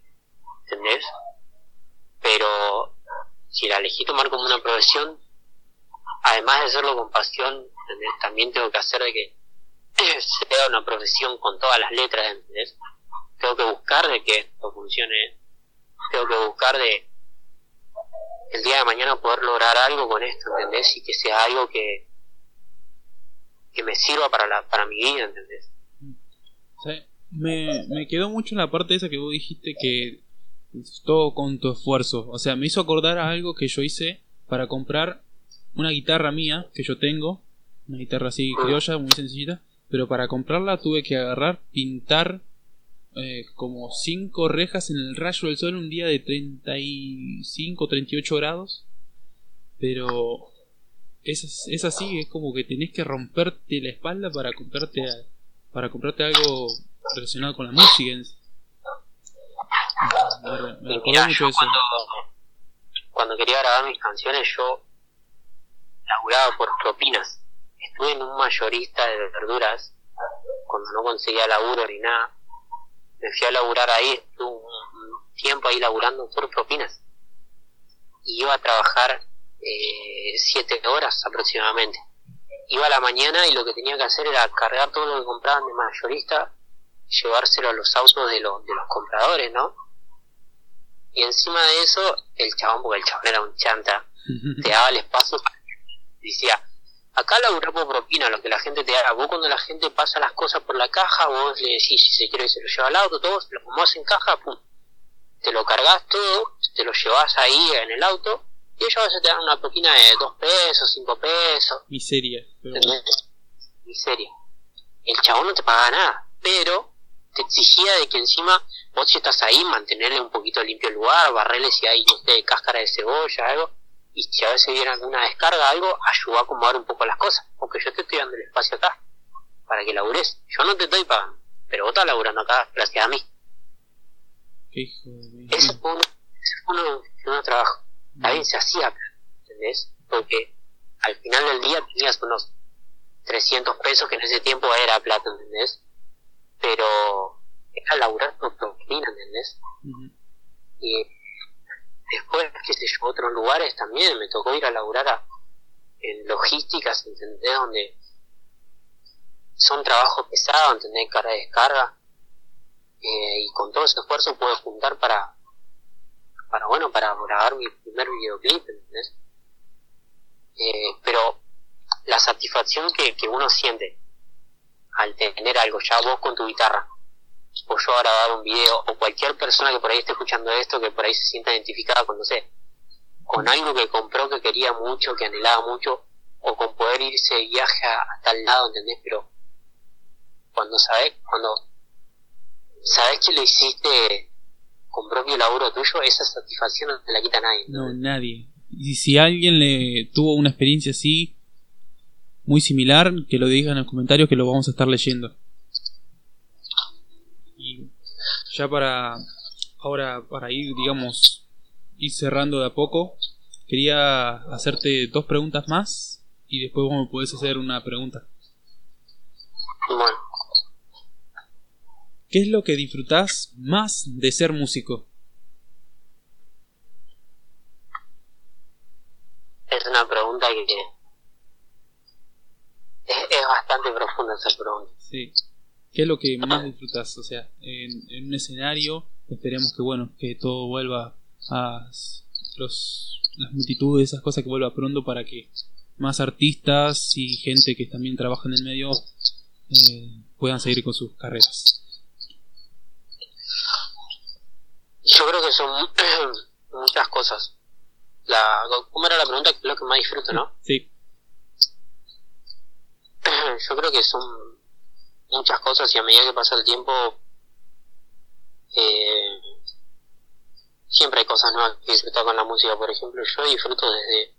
¿entendés? pero si la elegí tomar como una profesión además de hacerlo con pasión también tengo que hacer de que sea una profesión con todas las letras ¿entendés? tengo que buscar de que esto funcione tengo que buscar de el día de mañana poder lograr algo con esto ¿entendés? y que sea algo que que me sirva para la para mi vida ¿entendés? me, me quedó mucho la parte esa que vos dijiste que todo con tu esfuerzo. O sea, me hizo acordar a algo que yo hice para comprar una guitarra mía que yo tengo. Una guitarra así criolla, muy sencillita. Pero para comprarla tuve que agarrar, pintar eh, como 5 rejas en el rayo del sol un día de 35, 38 grados. Pero es, es así, es como que tenés que romperte la espalda para comprarte, para comprarte algo relacionado con la música. Cuando, cuando quería grabar mis canciones, yo laburaba por propinas. Estuve en un mayorista de verduras cuando no conseguía laburo ni nada. Me fui a laburar ahí, estuve un tiempo ahí laburando por propinas. Y iba a trabajar eh, siete horas aproximadamente. Iba a la mañana y lo que tenía que hacer era cargar todo lo que compraban de mayorista, llevárselo a los autos de, los de los compradores, ¿no? Y encima de eso, el chabón, porque el chabón era un chanta, te daba el espacio, decía, acá laburá por propina, lo que la gente te haga. Vos cuando la gente pasa las cosas por la caja, vos le decís si se quiere se lo lleva al auto, todo, lo ponés en caja, pum. Te lo cargas todo, te lo llevas ahí en el auto, y ellos a veces te dan una propina de dos pesos, cinco pesos. Miseria. Miseria. El chabón no te paga nada, pero te exigía de que encima vos si estás ahí, mantenerle un poquito limpio el lugar, barrele si hay de cáscara de cebolla, algo, y si a veces viene alguna descarga, algo, ayuda a acomodar un poco las cosas, porque yo te estoy dando el espacio acá, para que labures. Yo no te estoy pagando, pero vos estás laburando acá gracias a mí. Hijo Ese fue uno, uno, uno trabajo. También se hacía, ¿entendés? Porque al final del día tenías unos 300 pesos que en ese tiempo era plata, ¿entendés? Pero a laburar con proteína, ¿entendés? Y después, qué sé yo, otros lugares también me tocó ir a laburar en logísticas, ¿entendés? Donde son trabajos pesados, ¿entendés? Carga de descarga. Eh, y con todo ese esfuerzo puedo juntar para, para bueno, para grabar mi primer videoclip, ¿entendés? Eh, pero la satisfacción que, que uno siente al tener algo ya vos con tu guitarra o yo ahora dar un video, o cualquier persona que por ahí esté escuchando esto, que por ahí se sienta identificada con, no sé, con algo que compró que quería mucho, que anhelaba mucho, o con poder irse de viaje a, tal lado, ¿entendés? Pero cuando sabes, cuando sabes que lo hiciste con propio laburo tuyo, esa satisfacción no te la quita nadie. No, nadie. Y si alguien le tuvo una experiencia así, muy similar, que lo diga en los comentarios que lo vamos a estar leyendo. Y ya para ahora para ir, digamos, ir cerrando de a poco, quería hacerte dos preguntas más y después vos me podés hacer una pregunta. Bueno, ¿Qué es lo que disfrutás más de ser músico? es una pregunta que es, es esa pregunta. Sí. ¿Qué es lo que más disfrutas? O sea, en, en un escenario esperemos que bueno, que todo vuelva a los, las multitudes, esas cosas que vuelva pronto para que más artistas y gente que también trabaja en el medio eh, puedan seguir con sus carreras. Yo creo que son muchas cosas. La, ¿Cómo era la pregunta? ¿Qué es lo que más disfruto, no? Sí, Yo creo que son muchas cosas y a medida que pasa el tiempo eh, siempre hay cosas nuevas que disfrutar con la música. Por ejemplo, yo disfruto desde,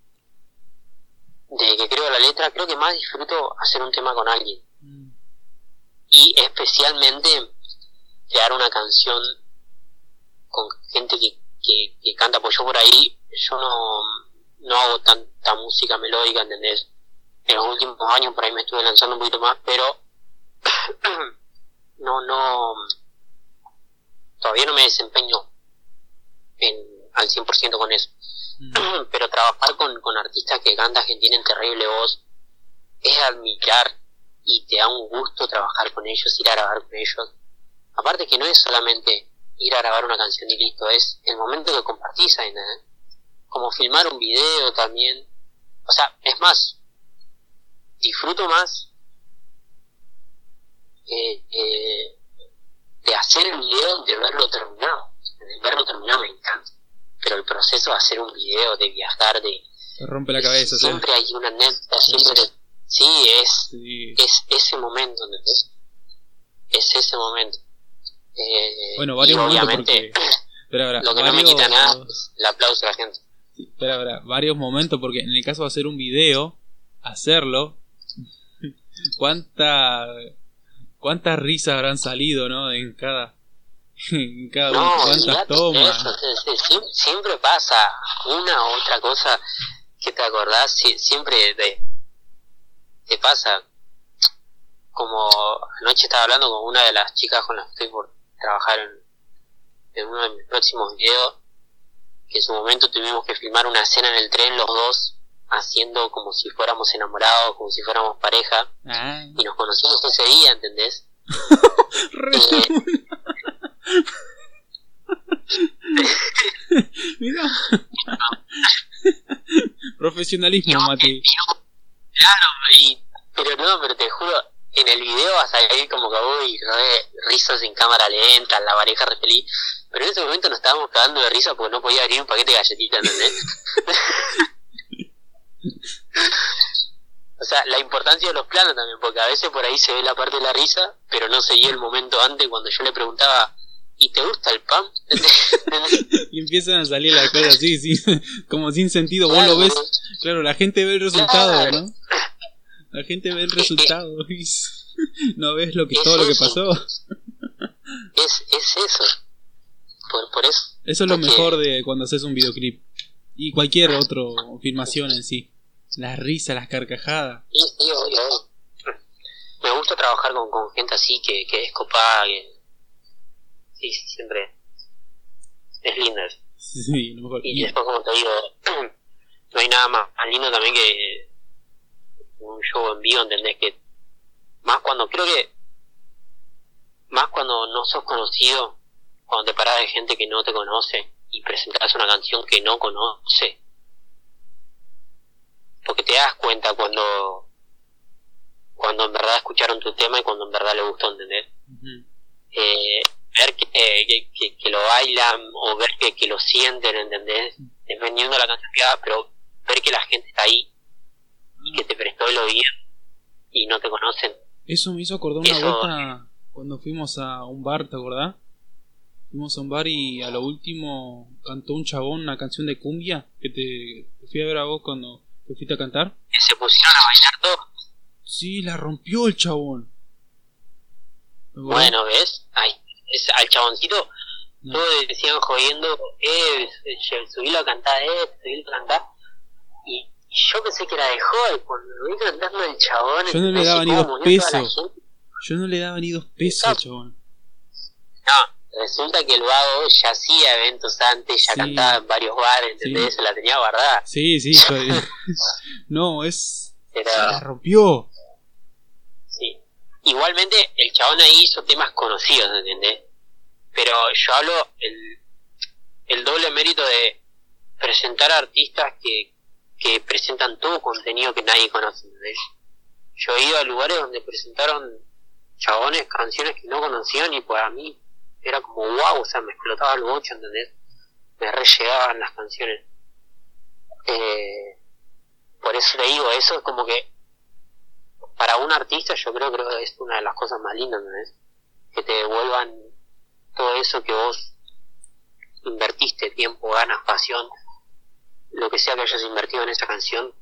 desde que creo la letra, creo que más disfruto hacer un tema con alguien. Mm, y especialmente crear una canción con gente que, que, que canta, pues yo por ahí, yo no, no hago tanta música melódica, ¿entendés? En los últimos años por ahí me estuve lanzando un poquito más, pero no, no, todavía no me desempeño en, al 100% con eso. mm, pero trabajar con, con artistas que cantan, que tienen terrible voz, es admirar y te da un gusto trabajar con ellos, ir a grabar con ellos. Aparte que no es solamente ir a grabar una canción y listo, es el momento que compartís ahí, ¿no? Como filmar un video también. O sea, es más, disfruto más eh, eh, de hacer el video de verlo terminado. De verlo terminado me encanta. Pero el proceso de hacer un video, de viajar, de... te rompe la cabeza. ¿sí? siempre hay una anécdota, siempre... Sí, es, Sí. es ese momento. Es ese momento. Eh, Bueno, varios y momentos obviamente, porque- lo que no me quita nada es el aplauso de la gente. Pero habrá varios momentos porque en el caso de hacer un video, hacerlo, cuánta cuántas risas habrán salido, ¿no? En cada en cada uno, No, cuántas tomas. eso, sí, sí, sí, siempre pasa una u otra cosa que te acordás, siempre te, te pasa. Como anoche estaba hablando con una de las chicas con las que estoy por trabajar en, en uno de mis próximos videos, que en su momento tuvimos que filmar una escena en el tren los dos, haciendo como si fuéramos enamorados, como si fuéramos pareja, Ah, y nos conocimos ese día, ¿entendés? Eh, Mira. Profesionalismo, Mati. Claro, y, pero no, pero te juro, en el video vas a ver como que uy, re- risas en cámara lenta, la pareja re feliz, pero en ese momento nos estábamos cagando de risa porque no podía abrir un paquete de galletitas, ¿entendés? O sea, la importancia de los planos también, porque a veces por ahí se ve la parte de la risa, pero no se vio el momento antes cuando yo le preguntaba, ¿y te gusta el pan? Y empiezan a salir las cosas así, sí, como sin sentido. Vos lo ves, claro, la gente ve el resultado, Claro. ¿no? La gente ve el resultado. No ves lo que Es todo lo que pasó. es, es eso. Por, por eso. Eso es lo Porque- mejor de cuando haces un videoclip. Y cualquier otra filmación en sí. Las risas, las carcajadas. Obvio, obvio. Me gusta trabajar con, con gente así que, que es copada, que... Sí, siempre... Es lindo. Sí, lo mejor. Y Y- después, como te digo, no hay nada más, más lindo también que un show en vivo, ¿entendés? Que más cuando, creo que, más cuando no sos conocido, cuando te parás de gente que no te conoce y presentás una canción que no conoce, porque te das cuenta cuando, cuando en verdad escucharon tu tema y cuando en verdad le gustó, ¿entendés? Eh, ver que, que, que, que lo bailan o ver que, que lo sienten, ¿entendés? Dependiendo de la canción que hagas, pero ver que la gente está ahí y que te prestó el oído y no te conocen. Eso me hizo acordar una Eso- vuelta cuando fuimos a un bar, ¿te acordás? Fuimos a un bar y a lo último cantó un chabón una canción de cumbia que te, fui a ver a vos cuando te fuiste a cantar. Que se pusieron a bailar todos. Sí, la rompió el chabón. Bueno, ¿ves? Ay, es, al chaboncito No. todos decían jodiendo, eh, subilo a cantar, eh, subilo a cantar. Y, y yo pensé que era de joder, cuando lo vi cantando el chabón, Yo no le daba ni dos pesos. Yo no le daba ni dos pesos, chabón. No, resulta que el vago ya hacía eventos antes, ya cantaba en varios bares, ¿entendés? Se la tenía guardada. Sí, sí, no, es... Se la rompió. Sí. Igualmente, el chabón ahí hizo temas conocidos, ¿entendés? Pero yo hablo el, el doble mérito de presentar artistas que, que presentan todo contenido que nadie conoce, ¿entendés? Yo he ido a lugares donde presentaron chabones canciones que no conocían y pues a mí era como wow, o sea, me explotaba el bocho, ¿entendés? Me rellegaban las canciones. Eh, por eso le digo, eso es como que para un artista yo creo que es una de las cosas más lindas, ¿entendés? Que te devuelvan todo eso que vos invertiste, tiempo, ganas, pasión, lo que sea que hayas invertido en esa canción,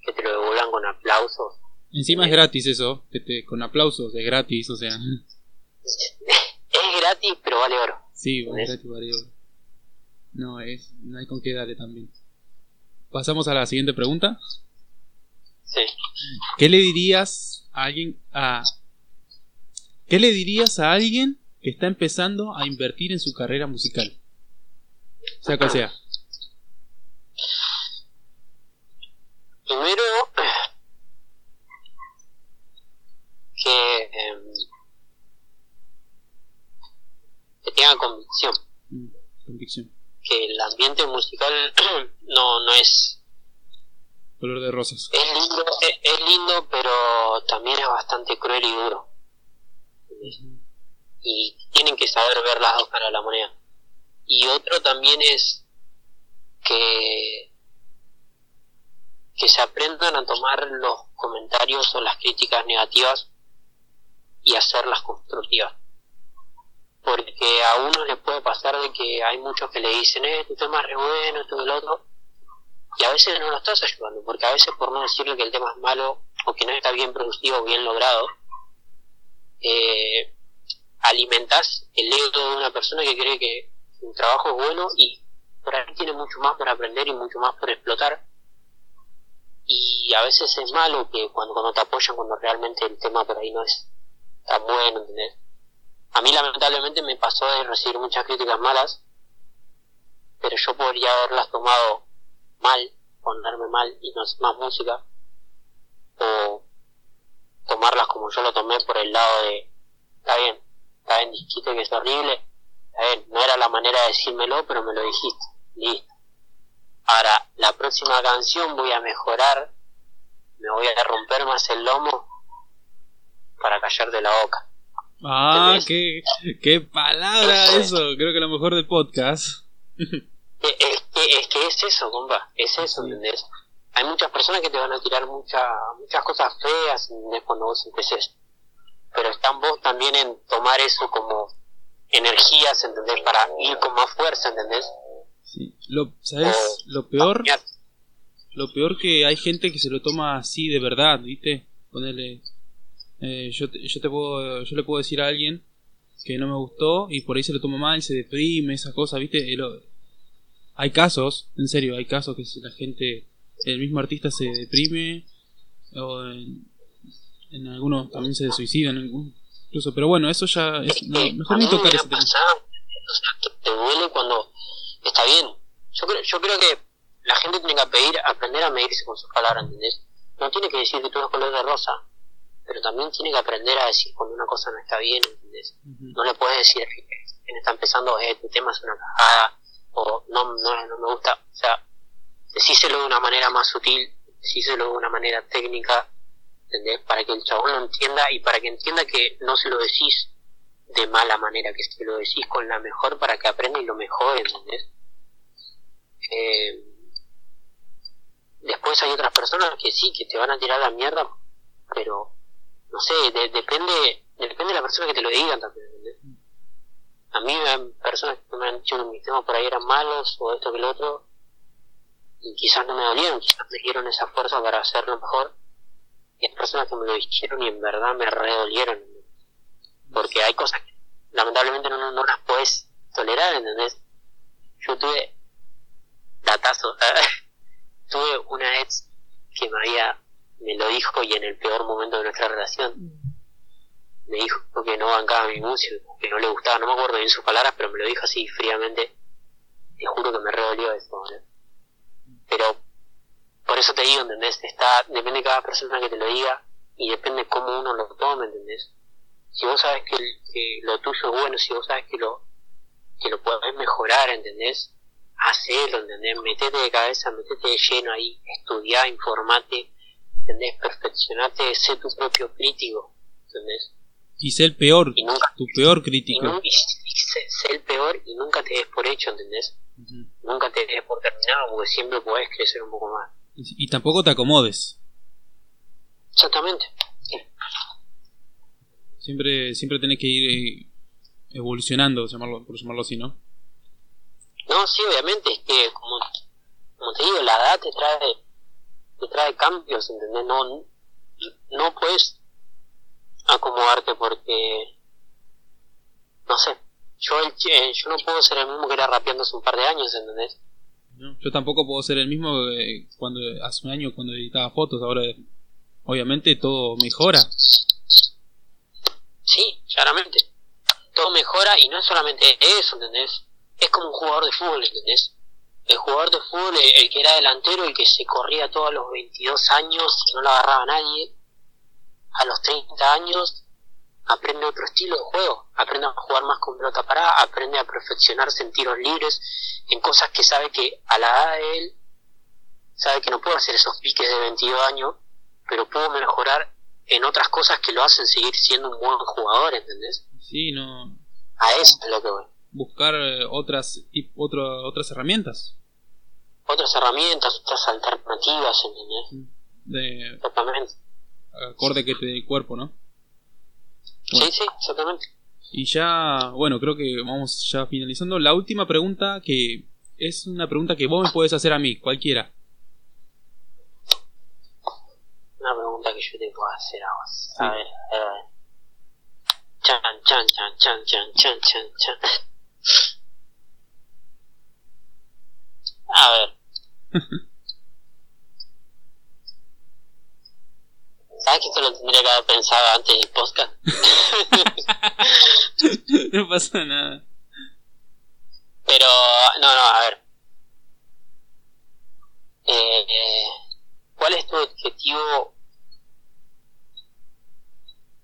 que te lo devuelvan con aplausos Encima es gratis eso, que te, con aplausos, es gratis, o sea. Es gratis, pero vale oro. Sí, es gratis, vale oro. No, es, no hay con qué darle también. Pasamos a la siguiente pregunta. Sí. ¿Qué le dirías a alguien a ¿Qué le dirías a alguien que está empezando a invertir en su carrera musical? Sea cual sea. Primero, que, em, que tenga convicción. Mm, convicción. Que el ambiente musical no, no es color de rosas. Es lindo, es, lindo, pero también es bastante cruel y duro. Y tienen que saber ver las dos caras de la moneda. Y otro también es que que se aprendan a tomar los comentarios o las críticas negativas y hacerlas constructivas. Porque a uno le puede pasar de que hay muchos que le dicen, eh, tu tema es re bueno, esto y lo otro, y a veces no lo estás ayudando, porque a veces por no decirle que el tema es malo o que no está bien producido o bien logrado, eh, alimentas el ego de una persona que cree que un trabajo es bueno y por ahí tiene mucho más por aprender y mucho más por explotar. Y a veces es malo que cuando, cuando te apoyan, cuando realmente el tema por ahí no es tan bueno, ¿entendés? A mí lamentablemente me pasó de recibir muchas críticas malas, pero yo podría haberlas tomado mal, ponerme mal y no hacer más música, o tomarlas como yo lo tomé por el lado de, está bien, está bien, dijiste que es horrible, está bien, no era la manera de decírmelo, pero me lo dijiste, listo. Ahora, la próxima canción voy a mejorar, me voy a romper más el lomo para callar de la boca. Ah, qué, qué palabra eso, creo que lo mejor del podcast. Es, es, que es eso, compa, es eso, ¿entendés? Hay muchas personas que te van a tirar mucha, muchas cosas feas, vos. Pero están vos también en tomar eso como energías, ¿entendés? Para ir con más fuerza, ¿entendés? Sí, lo, ¿sabes? lo peor, lo peor que hay gente que se lo toma así de verdad, ¿viste? Ponerle eh, yo, yo, te puedo, yo le puedo decir a alguien que no me gustó y por ahí se lo toma mal, se deprime, esa cosa, ¿viste? hay casos, en serio, hay casos que la gente, el mismo artista se deprime o en, algunos también se suicidan, incluso, pero bueno, eso ya es, mejor ni tocar ese tema. te duele cuando está bien. Yo creo, yo creo que la gente tiene que pedir, aprender a medirse con sus palabras, ¿entendés? No tiene que decir que todo es color de rosa pero también tiene que aprender a decir cuando una cosa no está bien, ¿entendés? No le puedes decir quien está empezando, eh, tu tema es una cagada, o no, no, no me gusta, o sea, decíselo de una manera más sutil, decíselo de una manera técnica, ¿entendés? Para que el chabón lo entienda y para que entienda que no se lo decís de mala manera, que se lo decís con la mejor para que aprenda y lo mejore, ¿entendés? Eh, después hay otras personas que sí, que te van a tirar la mierda, pero no sé, depende depende de la persona que te lo digan también. A mí personas que me han dicho que mis temas por ahí eran malos o esto que lo otro y quizás no me dolieron, quizás me dieron esa fuerza para hacerlo mejor y hay personas que me lo dijeron y en verdad me redolieron porque hay cosas que lamentablemente no, no, las puedes tolerar, ¿entendés? Yo tuve datazo, tuve una ex que me había me lo dijo y en el peor momento de nuestra relación. me dijo que no bancaba mi música, que no le gustaba, no me acuerdo bien sus palabras, pero me lo dijo así fríamente. Te juro que me redolió eso, Pero por eso te digo, ¿entendés? Está, depende de cada persona que te lo diga y depende cómo uno lo tome, ¿entendés? Si vos sabes que, que lo tuyo es bueno, si vos sabes que lo, que lo podés mejorar, ¿entendés? Hacelo, ¿entendés? Metete de cabeza, metete de lleno ahí, estudiá, informate, ¿entendés? Perfeccionate, sé tu propio crítico, ¿entendés? Y sé el peor, tu peor crítico. Y, sé, el peor y nunca te des por hecho, ¿entendés? Nunca te des por terminado, porque siempre podés crecer un poco más. Y, tampoco te acomodes. Exactamente. Siempre, siempre tenés que ir eh, evolucionando, llamarlo, por llamarlo así, ¿no? No, sí, obviamente, es que, como, como te digo, la edad te trae, te trae cambios, ¿entendés? No, no puedes acomodarte porque, no sé, yo, el, yo no puedo ser el mismo que era rapeando hace un par de años, ¿entendés? yo tampoco puedo ser el mismo cuando hace un año cuando editaba fotos, ahora obviamente todo mejora. Sí, claramente. Todo mejora y no es solamente eso, ¿entendés? Es como un jugador de fútbol, ¿entendés? El jugador de fútbol, el, que era delantero, el que se corría todos los 22 años y no lo agarraba nadie, a los 30 años aprende otro estilo de juego, aprende a jugar más con pelota parada, aprende a perfeccionarse en tiros libres, en cosas que sabe que a la edad de él, sabe que no puede hacer esos piques de 22 años, pero puedo mejorar en otras cosas que lo hacen seguir siendo un buen jugador, ¿entendés? Sí, no. A eso es lo que voy. Buscar eh, otras, otras herramientas. Otras herramientas, otras alternativas, ¿entendés? De... Exactamente acorde que te dé el cuerpo, ¿no? Sí, sí, exactamente. Y ya, bueno, creo que vamos ya finalizando. La última pregunta que es una pregunta que vos me puedes hacer a mí, cualquiera. Una pregunta que yo te puedo hacer a vos. A ver, a ver. Chan, chan, chan, chan, chan, chan, chan, chan. A ver. ¿Sabes que esto lo tendría que haber pensado antes del podcast? no pasa nada. Pero, no, no, a ver. Eh, ¿Cuál es tu objetivo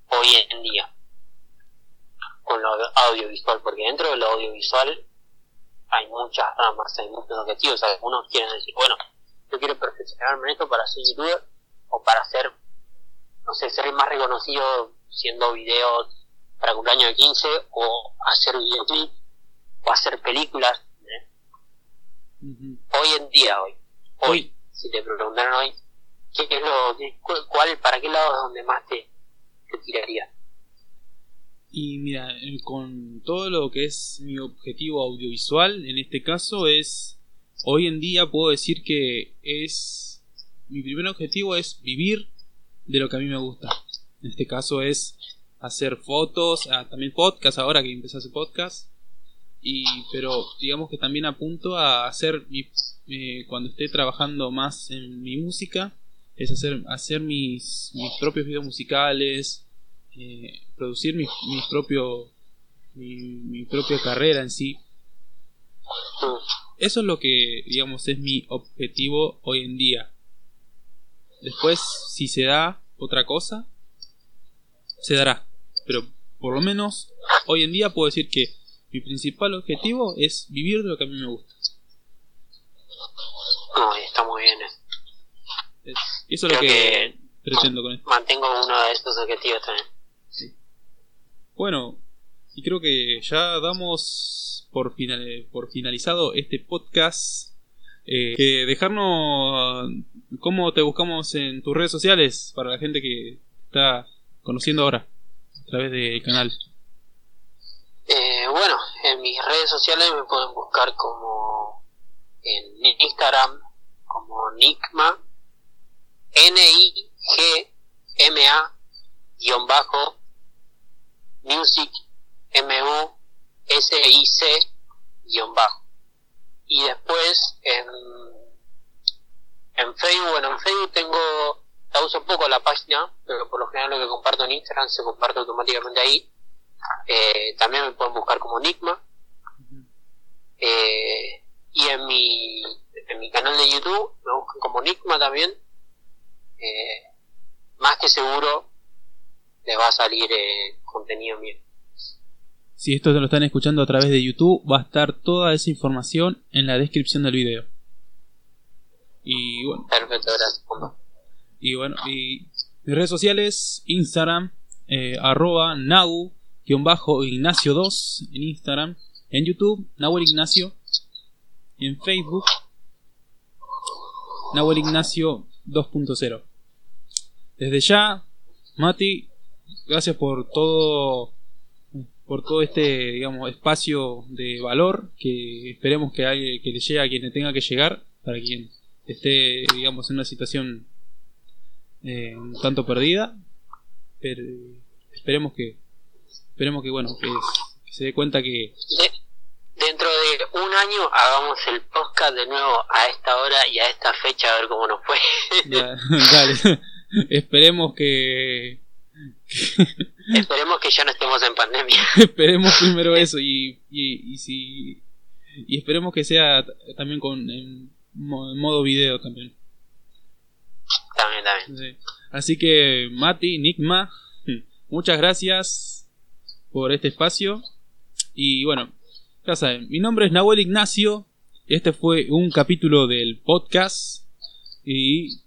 hoy en día con lo audiovisual? Porque dentro de lo audiovisual hay muchas ramas, hay muchos objetivos. Algunos quieren decir, bueno, yo quiero perfeccionarme en esto para ser youtuber o para ser no sé, ser más reconocido siendo videos para cumpleaños de 15 o hacer videoclip o hacer películas. ¿eh? Hoy en día, hoy, hoy, si te preguntaran hoy, ¿qué es lo, cuál, para qué lado es donde más te, te tiraría? Y mira, eh, con todo lo que es mi objetivo audiovisual, en este caso es, hoy en día puedo decir que es, mi primer objetivo es vivir de lo que a mí me gusta. En este caso es hacer fotos, ah, también podcast ahora que empecé a hacer podcast. Y, pero digamos que también apunto a hacer eh, cuando esté trabajando más en mi música es hacer hacer mis, mis propios videos musicales eh, producir mi, mi propio mi, mi propia carrera en sí eso es lo que digamos es mi objetivo hoy en día Después, si se da otra cosa, se dará. Pero por lo menos hoy en día puedo decir que mi principal objetivo es vivir de lo que a mí me gusta. No, está muy bien. Eh. eso es lo que, pretendo con esto. Mantengo uno de estos objetivos también. Bueno, y creo que ya damos por, final, por finalizado este podcast eh, que dejarnos cómo te buscamos en tus redes sociales para la gente que está conociendo ahora a través del canal. Eh, bueno, en mis redes sociales me pueden buscar como en Instagram como Nickma N I G M A bajo Music M U S I C guion bajo y después en, en Facebook, bueno, en Facebook tengo la uso poco la página, pero por lo general lo que comparto en Instagram se comparte automáticamente ahí. Eh, también me pueden buscar como Enigma. Eh, y en mi, en mi canal de YouTube me buscan como Enigma también. Eh, más que seguro les va a salir eh, contenido mío. Si esto lo están escuchando a través de YouTube, va a estar toda esa información en la descripción del video. Y bueno. Perfecto, gracias. Y bueno, y mis redes sociales, Instagram, eh, arroba Nagu-Ignacio2 en Instagram, en YouTube, Nahuel Ignacio, y en Facebook, Nahuel Ignacio 2.0. Desde ya, Mati, gracias por todo por todo este digamos espacio de valor que esperemos que, le llegue a quien le tenga que llegar para quien esté digamos en una situación eh, un tanto perdida. Pero esperemos que esperemos que bueno que, se dé cuenta que dentro de un año hagamos el podcast de nuevo a esta hora y a esta fecha a ver cómo nos fue. Dale. Esperemos que Esperemos que ya no estemos en pandemia. esperemos primero eso y, y, si y esperemos que sea también con en, modo video también. También, también. Así que Mati, Nigma, muchas gracias por este espacio y bueno, ya saben, mi nombre es Nahuel Ignacio. Este fue un capítulo del podcast y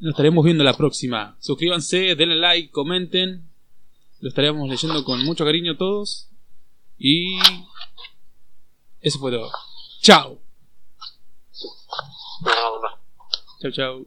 nos estaremos viendo la próxima. Suscríbanse, denle like, comenten. Lo estaremos leyendo con mucho cariño todos. Y eso fue todo. Chao. Chao, chao.